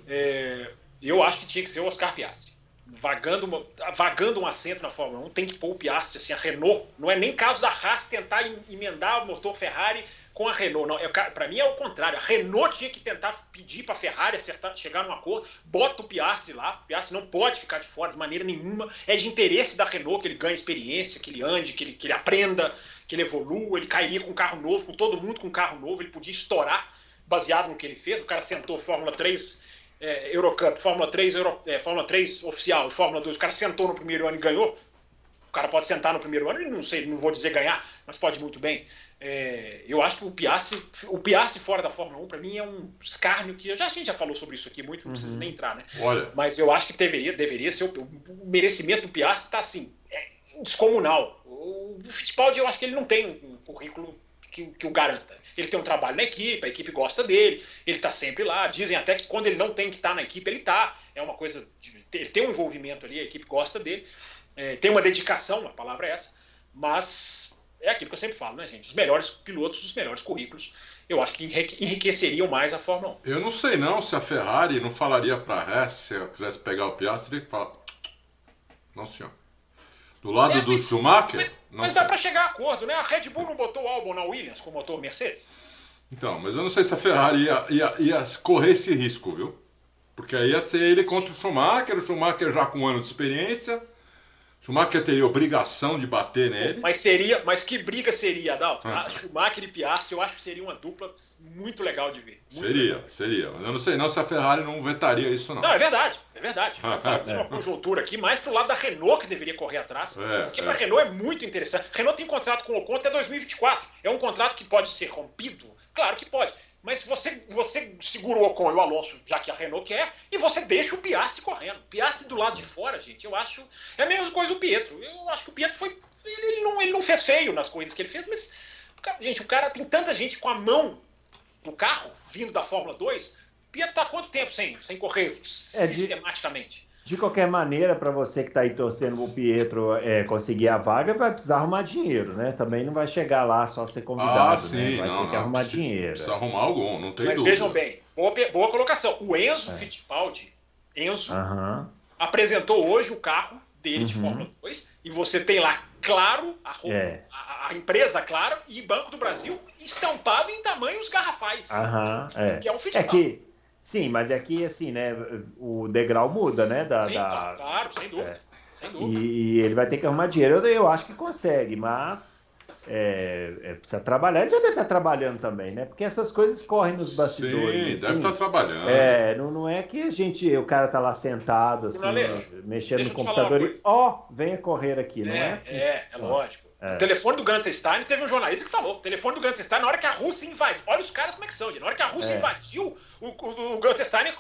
É, eu acho que tinha que ser o Oscar Piastri. Vagando, vagando um assento na Fórmula 1, tem que pôr o Piastri, assim, a Renault. Não é nem caso da Haas tentar emendar o motor Ferrari com a Renault. Não, é, para mim é o contrário. A Renault tinha que tentar pedir para a Ferrari acertar, chegar num acordo, bota o Piastri lá. O Piastri não pode ficar de fora de maneira nenhuma. É de interesse da Renault que ele ganhe experiência, que ele ande, que ele, que ele aprenda, que ele evolua. Ele cairia com um carro novo, com todo mundo com um carro novo. Ele podia estourar baseado no que ele fez. O cara sentou Fórmula 3 é, Eurocup, Fórmula 3, Euro, é, Fórmula 3 oficial, Fórmula 2, o cara sentou no primeiro ano e ganhou. O cara pode sentar no primeiro ano e não sei, não vou dizer ganhar, mas pode muito bem. É, eu acho que o Piastri, o Piastri fora da Fórmula 1, para mim, é um escárnio que. Já, a gente já falou sobre isso aqui muito, não uhum. precisa nem entrar, né? Olha. Mas eu acho que deveria, deveria ser. O, o merecimento do Piastri está assim, é descomunal. O, o Fittipaldi, eu acho que ele não tem um currículo que, que o garanta. Ele tem um trabalho na equipe, a equipe gosta dele, ele está sempre lá. Dizem até que quando ele não tem que estar tá na equipe, ele está. É uma coisa. De, ele tem um envolvimento ali, a equipe gosta dele. É, tem uma dedicação, a palavra é essa. Mas é aquilo que eu sempre falo, né, gente? Os melhores pilotos, os melhores currículos, eu acho que enriqueceriam mais a Fórmula 1. Eu não sei não se a Ferrari não falaria para a Hess, se ela quisesse pegar o Piastri, falar. Não, senhor. Do lado é, do mas, Schumacher? Mas, mas dá para chegar a acordo, né? A Red Bull não botou o Albon na Williams com o motor Mercedes? Então, mas eu não sei se a Ferrari ia, ia, ia correr esse risco, viu? Porque aí ia ser ele contra o Schumacher, o Schumacher já com um ano de experiência. Schumacher teria obrigação de bater nele. Mas seria, mas que briga seria, Adalto? Ah. Schumacher e Piastri, eu acho que seria uma dupla muito legal de ver. seria, legal. seria. Mas eu não sei não se a Ferrari não vetaria isso não. Não, é verdade, é verdade. Fazendo uma conjuntura aqui, mais pro lado da Renault que deveria correr atrás. É, porque é. para a Renault é muito interessante. Renault tem contrato com o Ocon até 2024. É um contrato que pode ser rompido? Claro que pode mas você, você segura o Ocon e o Alonso, já que a Renault quer, e você deixa o Piastri correndo. Piastri do lado de fora, gente, eu acho. É a mesma coisa o Pietro. Eu acho que o Pietro foi. Ele, ele, não, ele não fez feio nas corridas que ele fez, mas. Gente, o cara tem tanta gente com a mão no carro, vindo da Fórmula 2. O Pietro tá há quanto tempo sem, sem correr é, sistematicamente? De qualquer maneira, para você que está aí torcendo o Pietro é, conseguir a vaga, vai precisar arrumar dinheiro, né? Também não vai chegar lá só ser convidado, ah, sim, né? Vai não, ter que não, arrumar precisa, dinheiro. Precisa arrumar algum, não tem Mas dúvida. vejam bem, boa, boa colocação. O Enzo é. Fittipaldi, Enzo, uhum. apresentou hoje o carro dele uhum. de Fórmula 2 e você tem lá claro a, roupa, é. a, a, empresa claro e Banco do Brasil estampado em tamanhos garrafais. Uhum. É. Que é um Fittipaldi. É que Sim, mas é que assim, né? O degrau muda, né? Da, Sim, da... claro, sem dúvida. É. Sem dúvida. E, e, ele vai ter que arrumar dinheiro. Eu, eu acho que consegue, mas é, é, precisa trabalhar. Ele já deve estar trabalhando também, né? Porque essas coisas correm nos bastidores. Sim, assim. deve estar trabalhando. É, não, não é que a gente, o cara tá lá sentado, assim, mexendo no computador e, ó, oh, venha correr aqui, não é, é assim? É, é lógico. É. O telefone do Gunter Stein, teve um jornalista que falou. O telefone do Gunter Stein, na hora que a Rússia invadiu. Olha os caras como é que são, gente. Na hora que a Rússia é. invadiu, o, o, o Gunter Stein,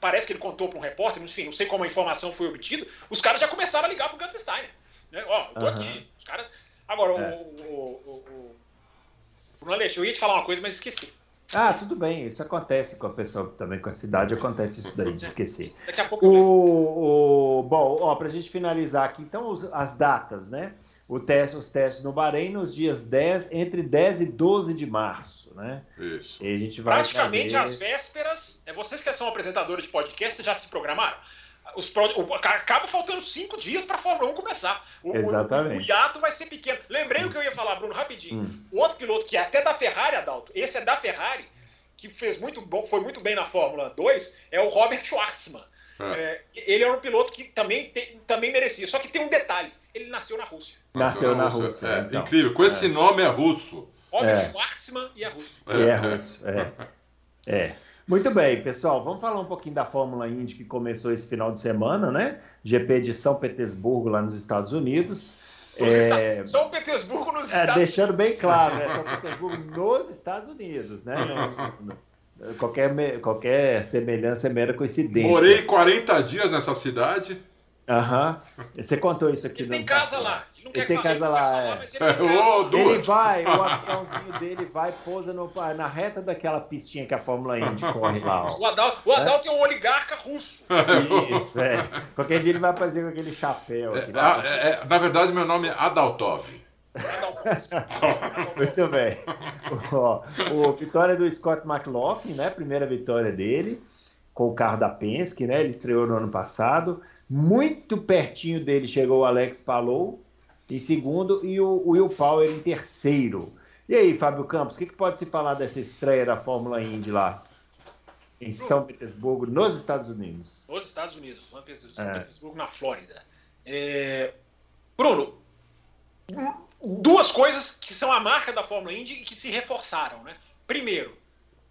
parece que ele contou para um repórter, enfim, não sei como a informação foi obtida, os caras já começaram a ligar pro Gunter Stein. Né? Ó, eu tô aqui. Os caras. Agora, é. o, o, o, Bruno Aleixo, eu ia te falar uma coisa, mas esqueci. Ah, tudo bem, isso acontece com a pessoa também, com a cidade, acontece isso daí, de esquecer. Daqui a pouco o, o, Bom, ó, pra gente finalizar aqui, então, as datas, né? O teste, os testes no Bahrein nos dias 10, entre 10 e 12 de março, né? Isso. E a gente vai Praticamente fazer... às vésperas, é, vocês que são apresentadores de podcast, já se programaram? Os pro... o... Acaba faltando cinco dias para a Fórmula 1 começar. O, Exatamente. O, o, hiato vai ser pequeno. Lembrei hum. o que eu ia falar, Bruno, rapidinho. Hum. O outro piloto, que é até da Ferrari, Adalto, esse é da Ferrari, que fez muito bom, foi muito bem na Fórmula 2, é o Robert Schwartzman. É. É, ele era um piloto que também, te... também merecia. Só que tem um detalhe: ele nasceu na Rússia. Nasceu na Rússia. É, então. incrível. Com esse é. nome é russo. Robert é. Schwartzman e é russo. E é russo, é. é. Muito bem, pessoal. Vamos falar um pouquinho da Fórmula Indy que começou esse final de semana, né? GP de São Petersburgo, lá nos Estados Unidos. É... São Petersburgo nos é, Estados Deixando bem claro, né? São Petersburgo nos Estados Unidos, né? qualquer, qualquer semelhança é mera coincidência. Morei 40 dias nessa cidade. Aham. Você contou isso aqui. Ele tem casa lá. Ele, ele tem casa lá, é. Ele, ele vai, o aviãozinho dele vai, pousa no, na reta daquela pistinha que a Fórmula Indy corre lá. Ó. O Adalto, o Adalto é? é um oligarca russo. Isso, é. Qualquer dia ele vai fazer com aquele chapéu. Aqui, é, é, é, na verdade, meu nome é Adaltov. Muito bem. Ó, o vitória do Scott McLaughlin, né? Primeira vitória dele com o carro da Penske, né? Ele estreou no ano passado. Muito pertinho dele chegou o Alex Palou em segundo e o Will Power em terceiro. E aí, Fábio Campos, o que, que pode se falar dessa estreia da Fórmula Indy lá? Em São Petersburgo, nos Estados Unidos. Nos Estados Unidos, São é. Petersburgo, na Flórida. É... Bruno, duas coisas que são a marca da Fórmula Indy e que se reforçaram. Né? Primeiro,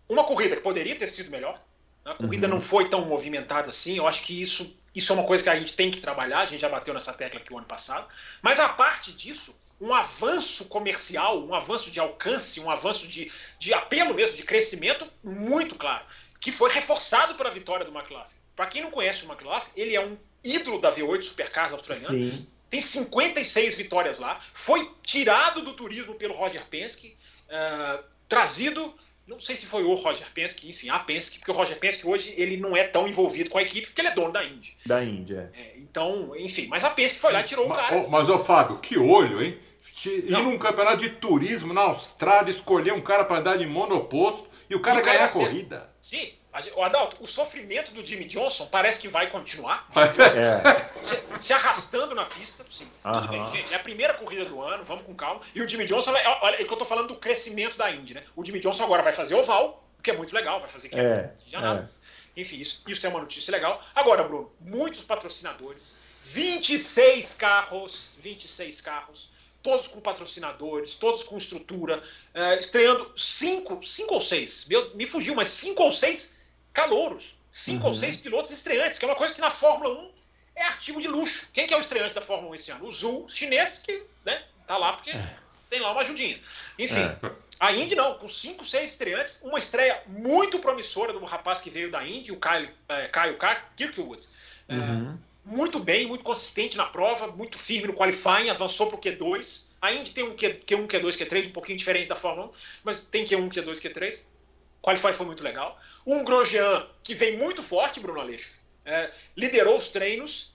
uma corrida que poderia ter sido melhor. Né? A corrida uhum. não foi tão movimentada assim. Eu acho que isso, isso é uma coisa que a gente tem que trabalhar. A gente já bateu nessa tecla aqui o ano passado. Mas a parte disso, um avanço comercial, um avanço de alcance, um avanço de, de apelo mesmo, de crescimento muito claro, que foi reforçado pela vitória do McLaughlin. Para quem não conhece o McLaughlin, ele é um ídolo da V8 Supercars australiana. Sim tem 56 vitórias lá, foi tirado do turismo pelo Roger Penske, uh, trazido, não sei se foi o Roger Penske, enfim, a Penske, porque o Roger Penske hoje ele não é tão envolvido com a equipe, porque ele é dono da Indy. Da Indy, é. é então, enfim, mas a Penske foi lá e tirou mas, o cara. Mas, ô Fábio, que olho, hein? Ir num campeonato de turismo na Austrália, escolher um cara para andar de monoposto e o cara e ganhar a corrida. Sim, o Adalto, o sofrimento do Jimmy Johnson parece que vai continuar. É. Se, se, arrastando na pista. Sim, tudo bem, gente. É a primeira corrida do ano, vamos com calma. E o Jimmy Johnson, olha, é que eu tô falando do crescimento da Indy, né? O Jimmy Johnson agora vai fazer oval, o que é muito legal, vai fazer que é, de é. Enfim, isso, isso é uma notícia legal. Agora, Bruno, muitos patrocinadores, 26 carros, 26 carros todos com patrocinadores, todos com estrutura, uh, estreando cinco, cinco ou seis, meu, me fugiu, mas cinco ou seis calouros, cinco uhum. ou seis pilotos estreantes, que é uma coisa que na Fórmula 1 é artigo de luxo. Quem que é o estreante da Fórmula 1 esse ano? O Zul, chinês, que né, tá lá porque é. tem lá uma ajudinha. Enfim, é. a Indy não, com cinco, seis estreantes, uma estreia muito promissora do rapaz que veio da Indy, o Kyle, é, Kyle Kirkwood. É, uhum. muito bem, muito consistente na prova, muito firme no qualifying, avançou para o Q2. A Indy tem um Q, Q1, Q2, Q3, um pouquinho diferente da Fórmula 1, mas tem Q1, Q2, Q3. Qualify foi muito legal. Um Grosjean que vem muito forte, Bruno Aleixo. É, liderou os treinos.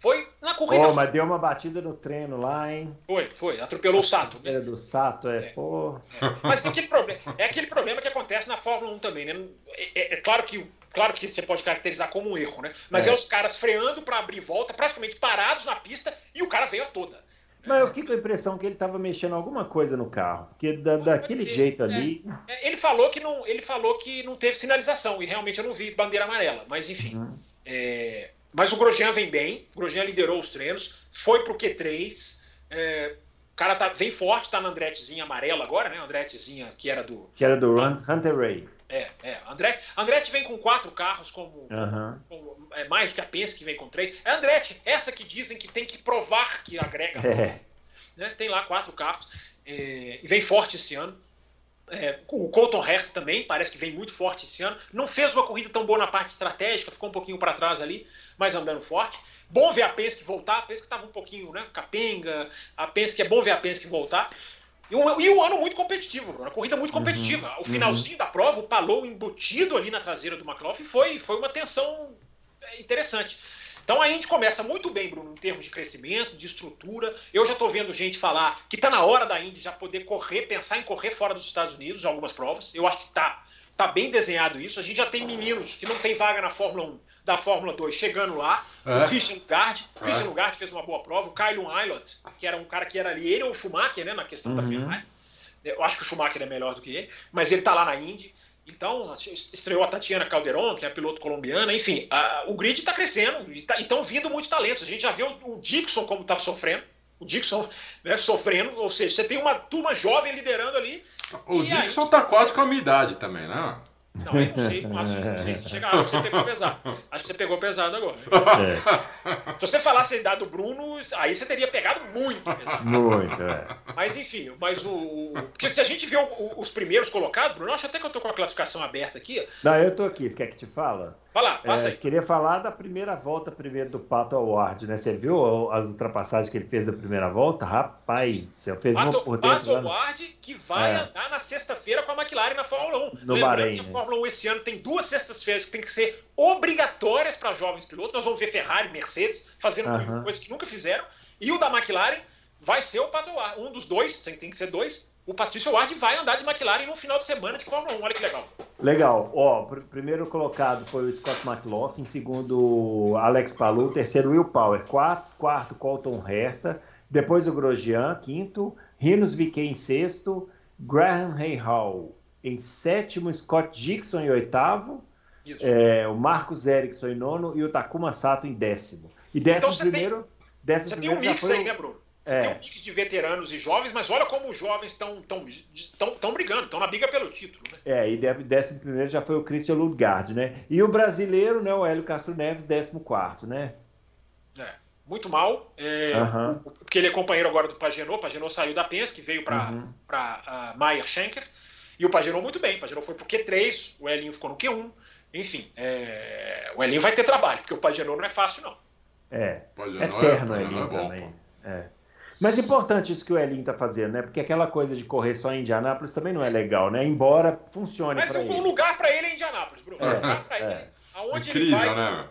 Foi na corrida. Oh, mas deu uma batida no treino lá, hein? Foi, foi. Atropelou o Sato. Né? do Sato, é. é, pô. é. Mas aquele problema, é aquele problema que acontece na Fórmula 1 também, né? É, é, é claro, que, claro que você pode caracterizar como um erro, né? Mas é, é os caras freando para abrir volta, praticamente parados na pista, e o cara veio a toda. Mas eu fiquei com a impressão que ele estava mexendo alguma coisa no carro, porque da, daquele jeito ali. É, é, ele falou que não, ele falou que não teve sinalização e realmente eu não vi bandeira amarela. Mas enfim, uhum. é, mas o Grosjean vem bem, o Grosjean liderou os treinos, foi pro Q3. É, o cara tá, vem forte, está na Andrettezinha amarela agora, né? Andrettezinha que era do. Que era do Hunter Ray. É, é. Andretti, Andretti vem com quatro carros, como, uhum. como é, mais do que a Penske que vem com três. É Andretti, essa que dizem que tem que provar que agrega. É. Né? Tem lá quatro carros. É, e vem forte esse ano. É, o Colton Herta também parece que vem muito forte esse ano. Não fez uma corrida tão boa na parte estratégica, ficou um pouquinho para trás ali, mas andando forte. Bom ver a Penske voltar. A Penske estava um pouquinho né, capenga. A Penske é bom ver a Penske voltar. E um, e um ano muito competitivo, uma corrida muito uhum. competitiva. Uhum, o finalzinho uhum. da prova, o Palou embutido ali na traseira do McLaughlin foi, foi uma tensão é, interessante. Então a Indy começa muito bem, Bruno, em termos de crescimento, de estrutura. Eu já estou vendo gente falar que está na hora da Indy já poder correr, pensar em correr fora dos Estados Unidos, em algumas provas. Eu acho que está tá bem desenhado isso. A gente já tem meninos que não tem vaga na Fórmula 1 da Fórmula 2 chegando lá. É. O Christian Gard, o Christian é. Gard fez uma boa prova. O Kyle Eilert, que era um cara que era ali, ele ou o Schumacher, né, na questão uhum. da Ferrari. Eu acho que o Schumacher é melhor do que ele, mas ele está lá na Indy. Então, estreou a Tatiana Calderon, que é a piloto colombiana. Enfim, a, o grid está crescendo e tá, estão vindo muitos talentos. A gente já viu o Dixon como está sofrendo. O Dixon né, sofrendo, ou seja, você tem uma turma jovem liderando ali. O Dixon está quase com a minha idade também, né? Não, eu não sei, mas não sei se chegar. Acho que você pegou pesado. Acho que você pegou pesado agora. É. Se você falasse a idade do Bruno, aí você teria pegado muito pesado. Muito, é. Mas enfim, mas o. Porque se a gente vê os primeiros colocados, Bruno, eu acho até que eu tô com a classificação aberta aqui. Não, eu tô aqui. Você quer que te fala? Vai lá, passa é, aí. Queria falar da primeira volta primeiro do Pato Award, né? Você viu as ultrapassagens que ele fez da primeira volta? Rapaz, você fez Pato, uma por dentro. Pato Award que vai é. andar na sexta-feira com a McLaren na Fórmula 1. No Lembrando Bahrein. Fórmula 1 esse ano tem duas sextas-feiras que tem que ser obrigatórias para jovens pilotos. Nós vamos ver Ferrari, Mercedes fazendo uh -huh. coisas que nunca fizeram. E o da McLaren vai ser o Pato. Um dos dois, tem que ser dois. O Patrício Ward vai andar de McLaren no final de semana de Fórmula 1. Olha que legal. Legal. Ó, pr primeiro colocado foi o Scott McLaughlin, segundo Alex Palou, terceiro Will Power, quarto, quarto Colton Herta, depois o Grosjean, quinto, Rinos Viquet em sexto, Graham Hall em sétimo, Scott Dixon em oitavo, é, o Marcos Erickson em nono e o Takuma Sato em décimo. E décimo então, primeiro. Tem, décimo você primeiro tem um mix aí, né, Bruno? Você é. tem um mix de veteranos e jovens, mas olha como os jovens estão tão, tão, tão brigando, estão na briga pelo título. Né? É, e décimo primeiro já foi o Christian Ludgard, né? E o brasileiro, né, o Hélio Castro Neves, décimo quarto, né? É, muito mal, é, uhum. porque ele é companheiro agora do Pagenot, o Pagenot saiu da Penske, veio para uhum. uh, Meyer Schenker, e o Pagenot muito bem, o Pagenot foi pro Q3, o Elinho ficou no Q1, enfim, é, o Elinho vai ter trabalho, porque o Pagenot não é fácil, não. É, Pagenot é eterno é, Elinho é também. É. Mas importante isso que o Elinho tá fazendo, né? Porque aquela coisa de correr só em Indianápolis também não é legal, né? Embora funcione para ele. Mas o lugar para ele é Indianápolis, Bruno. É, lugar pra ele. É. Aonde Incrível, ele vai, né?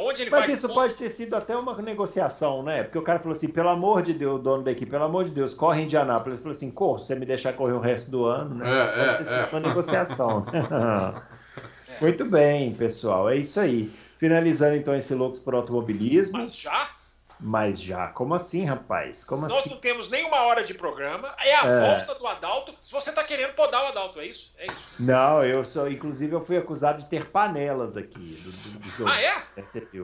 Aonde ele Mas vai, isso pode ter sido até uma negociação, né? Porque o cara falou assim, pelo amor de Deus, o dono da equipe, pelo amor de Deus, corre em Indianápolis. Ele falou assim, corro, se você me deixar correr o resto do ano, né? É, pode é, ter sido é. uma negociação. Muito bem, pessoal, é isso aí. Finalizando então esse Loucos por Automobilismo. Mas já? Mas já, como assim, rapaz? Como Nós assim? não temos nem uma hora de programa. É a é. volta do Adalto. Se você está querendo podar o Adalto, é isso? É isso? Não, eu sou. Inclusive, eu fui acusado de ter panelas aqui. Do, do, do ah, é?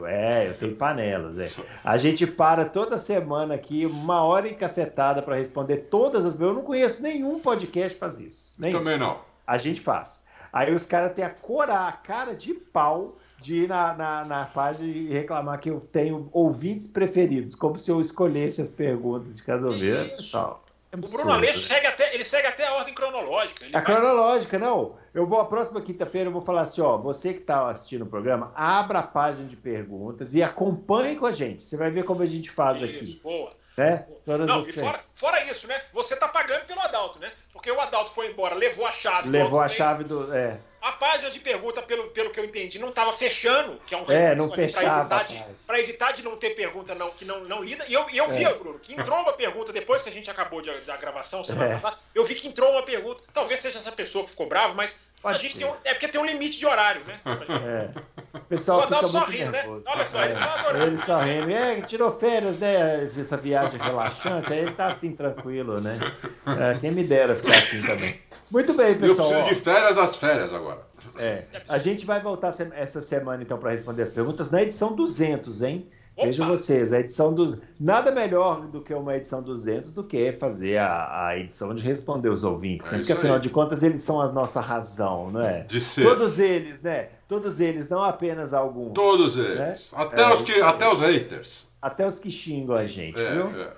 É, eu tenho panelas. É. A gente para toda semana aqui, uma hora encacetada para responder todas as. Eu não conheço nenhum podcast que faz isso. Nenhum. Também não. A gente faz. Aí os caras têm a corar, a cara de pau de ir na, na, na, página e reclamar que eu tenho ouvintes preferidos, como se eu escolhesse as perguntas de cada vez. É o Bruno Aleixo segue até, ele segue até a ordem cronológica. a vai... cronológica, não. Eu vou, a próxima quinta-feira, eu vou falar assim, ó, você que está assistindo o programa, abra a página de perguntas e acompanhe com a gente. Você vai ver como a gente faz isso, aqui. Boa. Né? não, e fora, fora, isso, né? Você tá pagando pelo Adalto, né? Porque o Adalto foi embora, levou a chave. Levou a chave do. É. A página de pergunta, pelo, pelo que eu entendi, não estava fechando, que é um é, não fechava. Para evitar, de não ter pergunta não, que não, não lida. E eu, eu é. vi, Bruno, que entrou uma pergunta depois que a gente acabou de, da gravação, semana é. passada. Eu vi que entrou uma pergunta. Talvez seja essa pessoa que ficou brava, mas Pode a gente tem um, é porque tem um limite de horário, né? É. O pessoal o fica muito rindo, nervoso. né? Olha só, ele só é. adorando. Ele só rindo. É, tirou férias, né? Essa viagem relaxante, aí ele tá assim, tranquilo, né? É, quem me dera ficar assim também. Muito bem, pessoal. Eu preciso de férias das férias agora. É. A gente vai voltar essa semana, então, para responder as perguntas na edição 200, hein? Vejam vocês, a edição do. Nada melhor do que uma edição 200 do que fazer a, a edição de responder os ouvintes, né? é Porque afinal aí. de contas eles são a nossa razão, não é? De ser. Todos eles, né? Todos eles, não apenas alguns. Todos né? eles. Né? Até, é, os que, até os haters. Até os que xingam a gente, é, viu? É.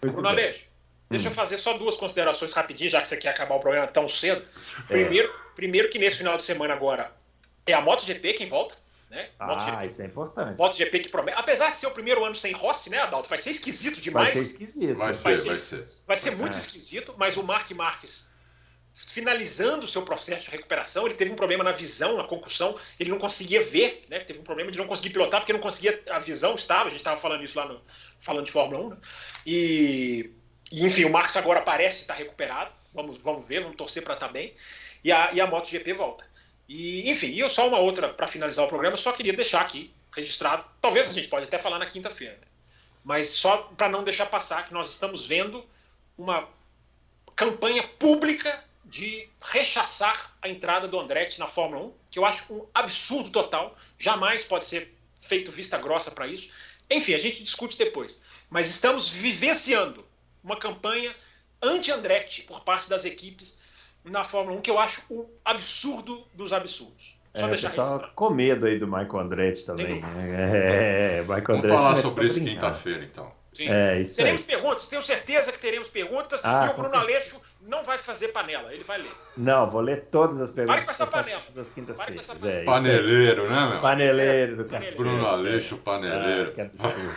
Bruno Aleixo, deixa eu fazer só duas considerações rapidinho, já que você quer acabar o programa tão cedo. É. Primeiro, primeiro que nesse final de semana agora é a MotoGP quem volta. Né? Ah, MotoGP, isso é importante. MotoGP que promete. Apesar de ser o primeiro ano sem Rossi, né, Adalto? Vai ser esquisito demais. Vai ser esquisito. Vai ser, vai ser. Vai ser, vai ser muito esquisito, mas o Mark Marques finalizando o seu processo de recuperação, ele teve um problema na visão, na concussão, ele não conseguia ver, né? Teve um problema de não conseguir pilotar porque não conseguia, a visão estava, a gente estava falando isso lá no, falando de Fórmula 1, né? e, e, enfim, o Marcos agora parece estar recuperado, vamos, vamos ver, vamos torcer para estar tá bem, e a, e a MotoGP volta. E, enfim, eu só uma outra para finalizar o programa, só queria deixar aqui registrado. Talvez a gente pode até falar na quinta-feira, né? mas só para não deixar passar que nós estamos vendo uma campanha pública de rechaçar a entrada do Andretti na Fórmula 1, que eu acho um absurdo total. Jamais pode ser feito vista grossa para isso. Enfim, a gente discute depois. Mas estamos vivenciando uma campanha anti-Andretti por parte das equipes na Fórmula 1 que eu acho o absurdo dos absurdos. Só é, deixar pessoal com medo aí do Michael Andretti também. Né? É, Michael Vamos Andretti falar sobre isso quinta-feira, então. Sim. É, isso teremos aí. perguntas, tenho certeza que teremos perguntas. Ah, e o Bruno Aleixo não vai fazer panela, ele vai ler. Não, vou ler todas as perguntas. Pare com essa panela. As quintas-feiras. É, Paneleiro, né, meu? Paneleiro do cacete. Bruno Aleixo, paneleiro. Ah, que absurdo.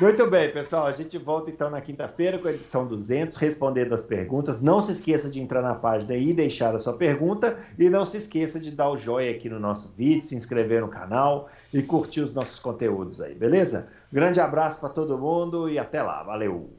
Muito bem, pessoal. A gente volta então na quinta-feira com a edição 200, respondendo as perguntas. Não se esqueça de entrar na página e deixar a sua pergunta. E não se esqueça de dar o joinha aqui no nosso vídeo, se inscrever no canal e curtir os nossos conteúdos aí, beleza? Grande abraço para todo mundo e até lá. Valeu!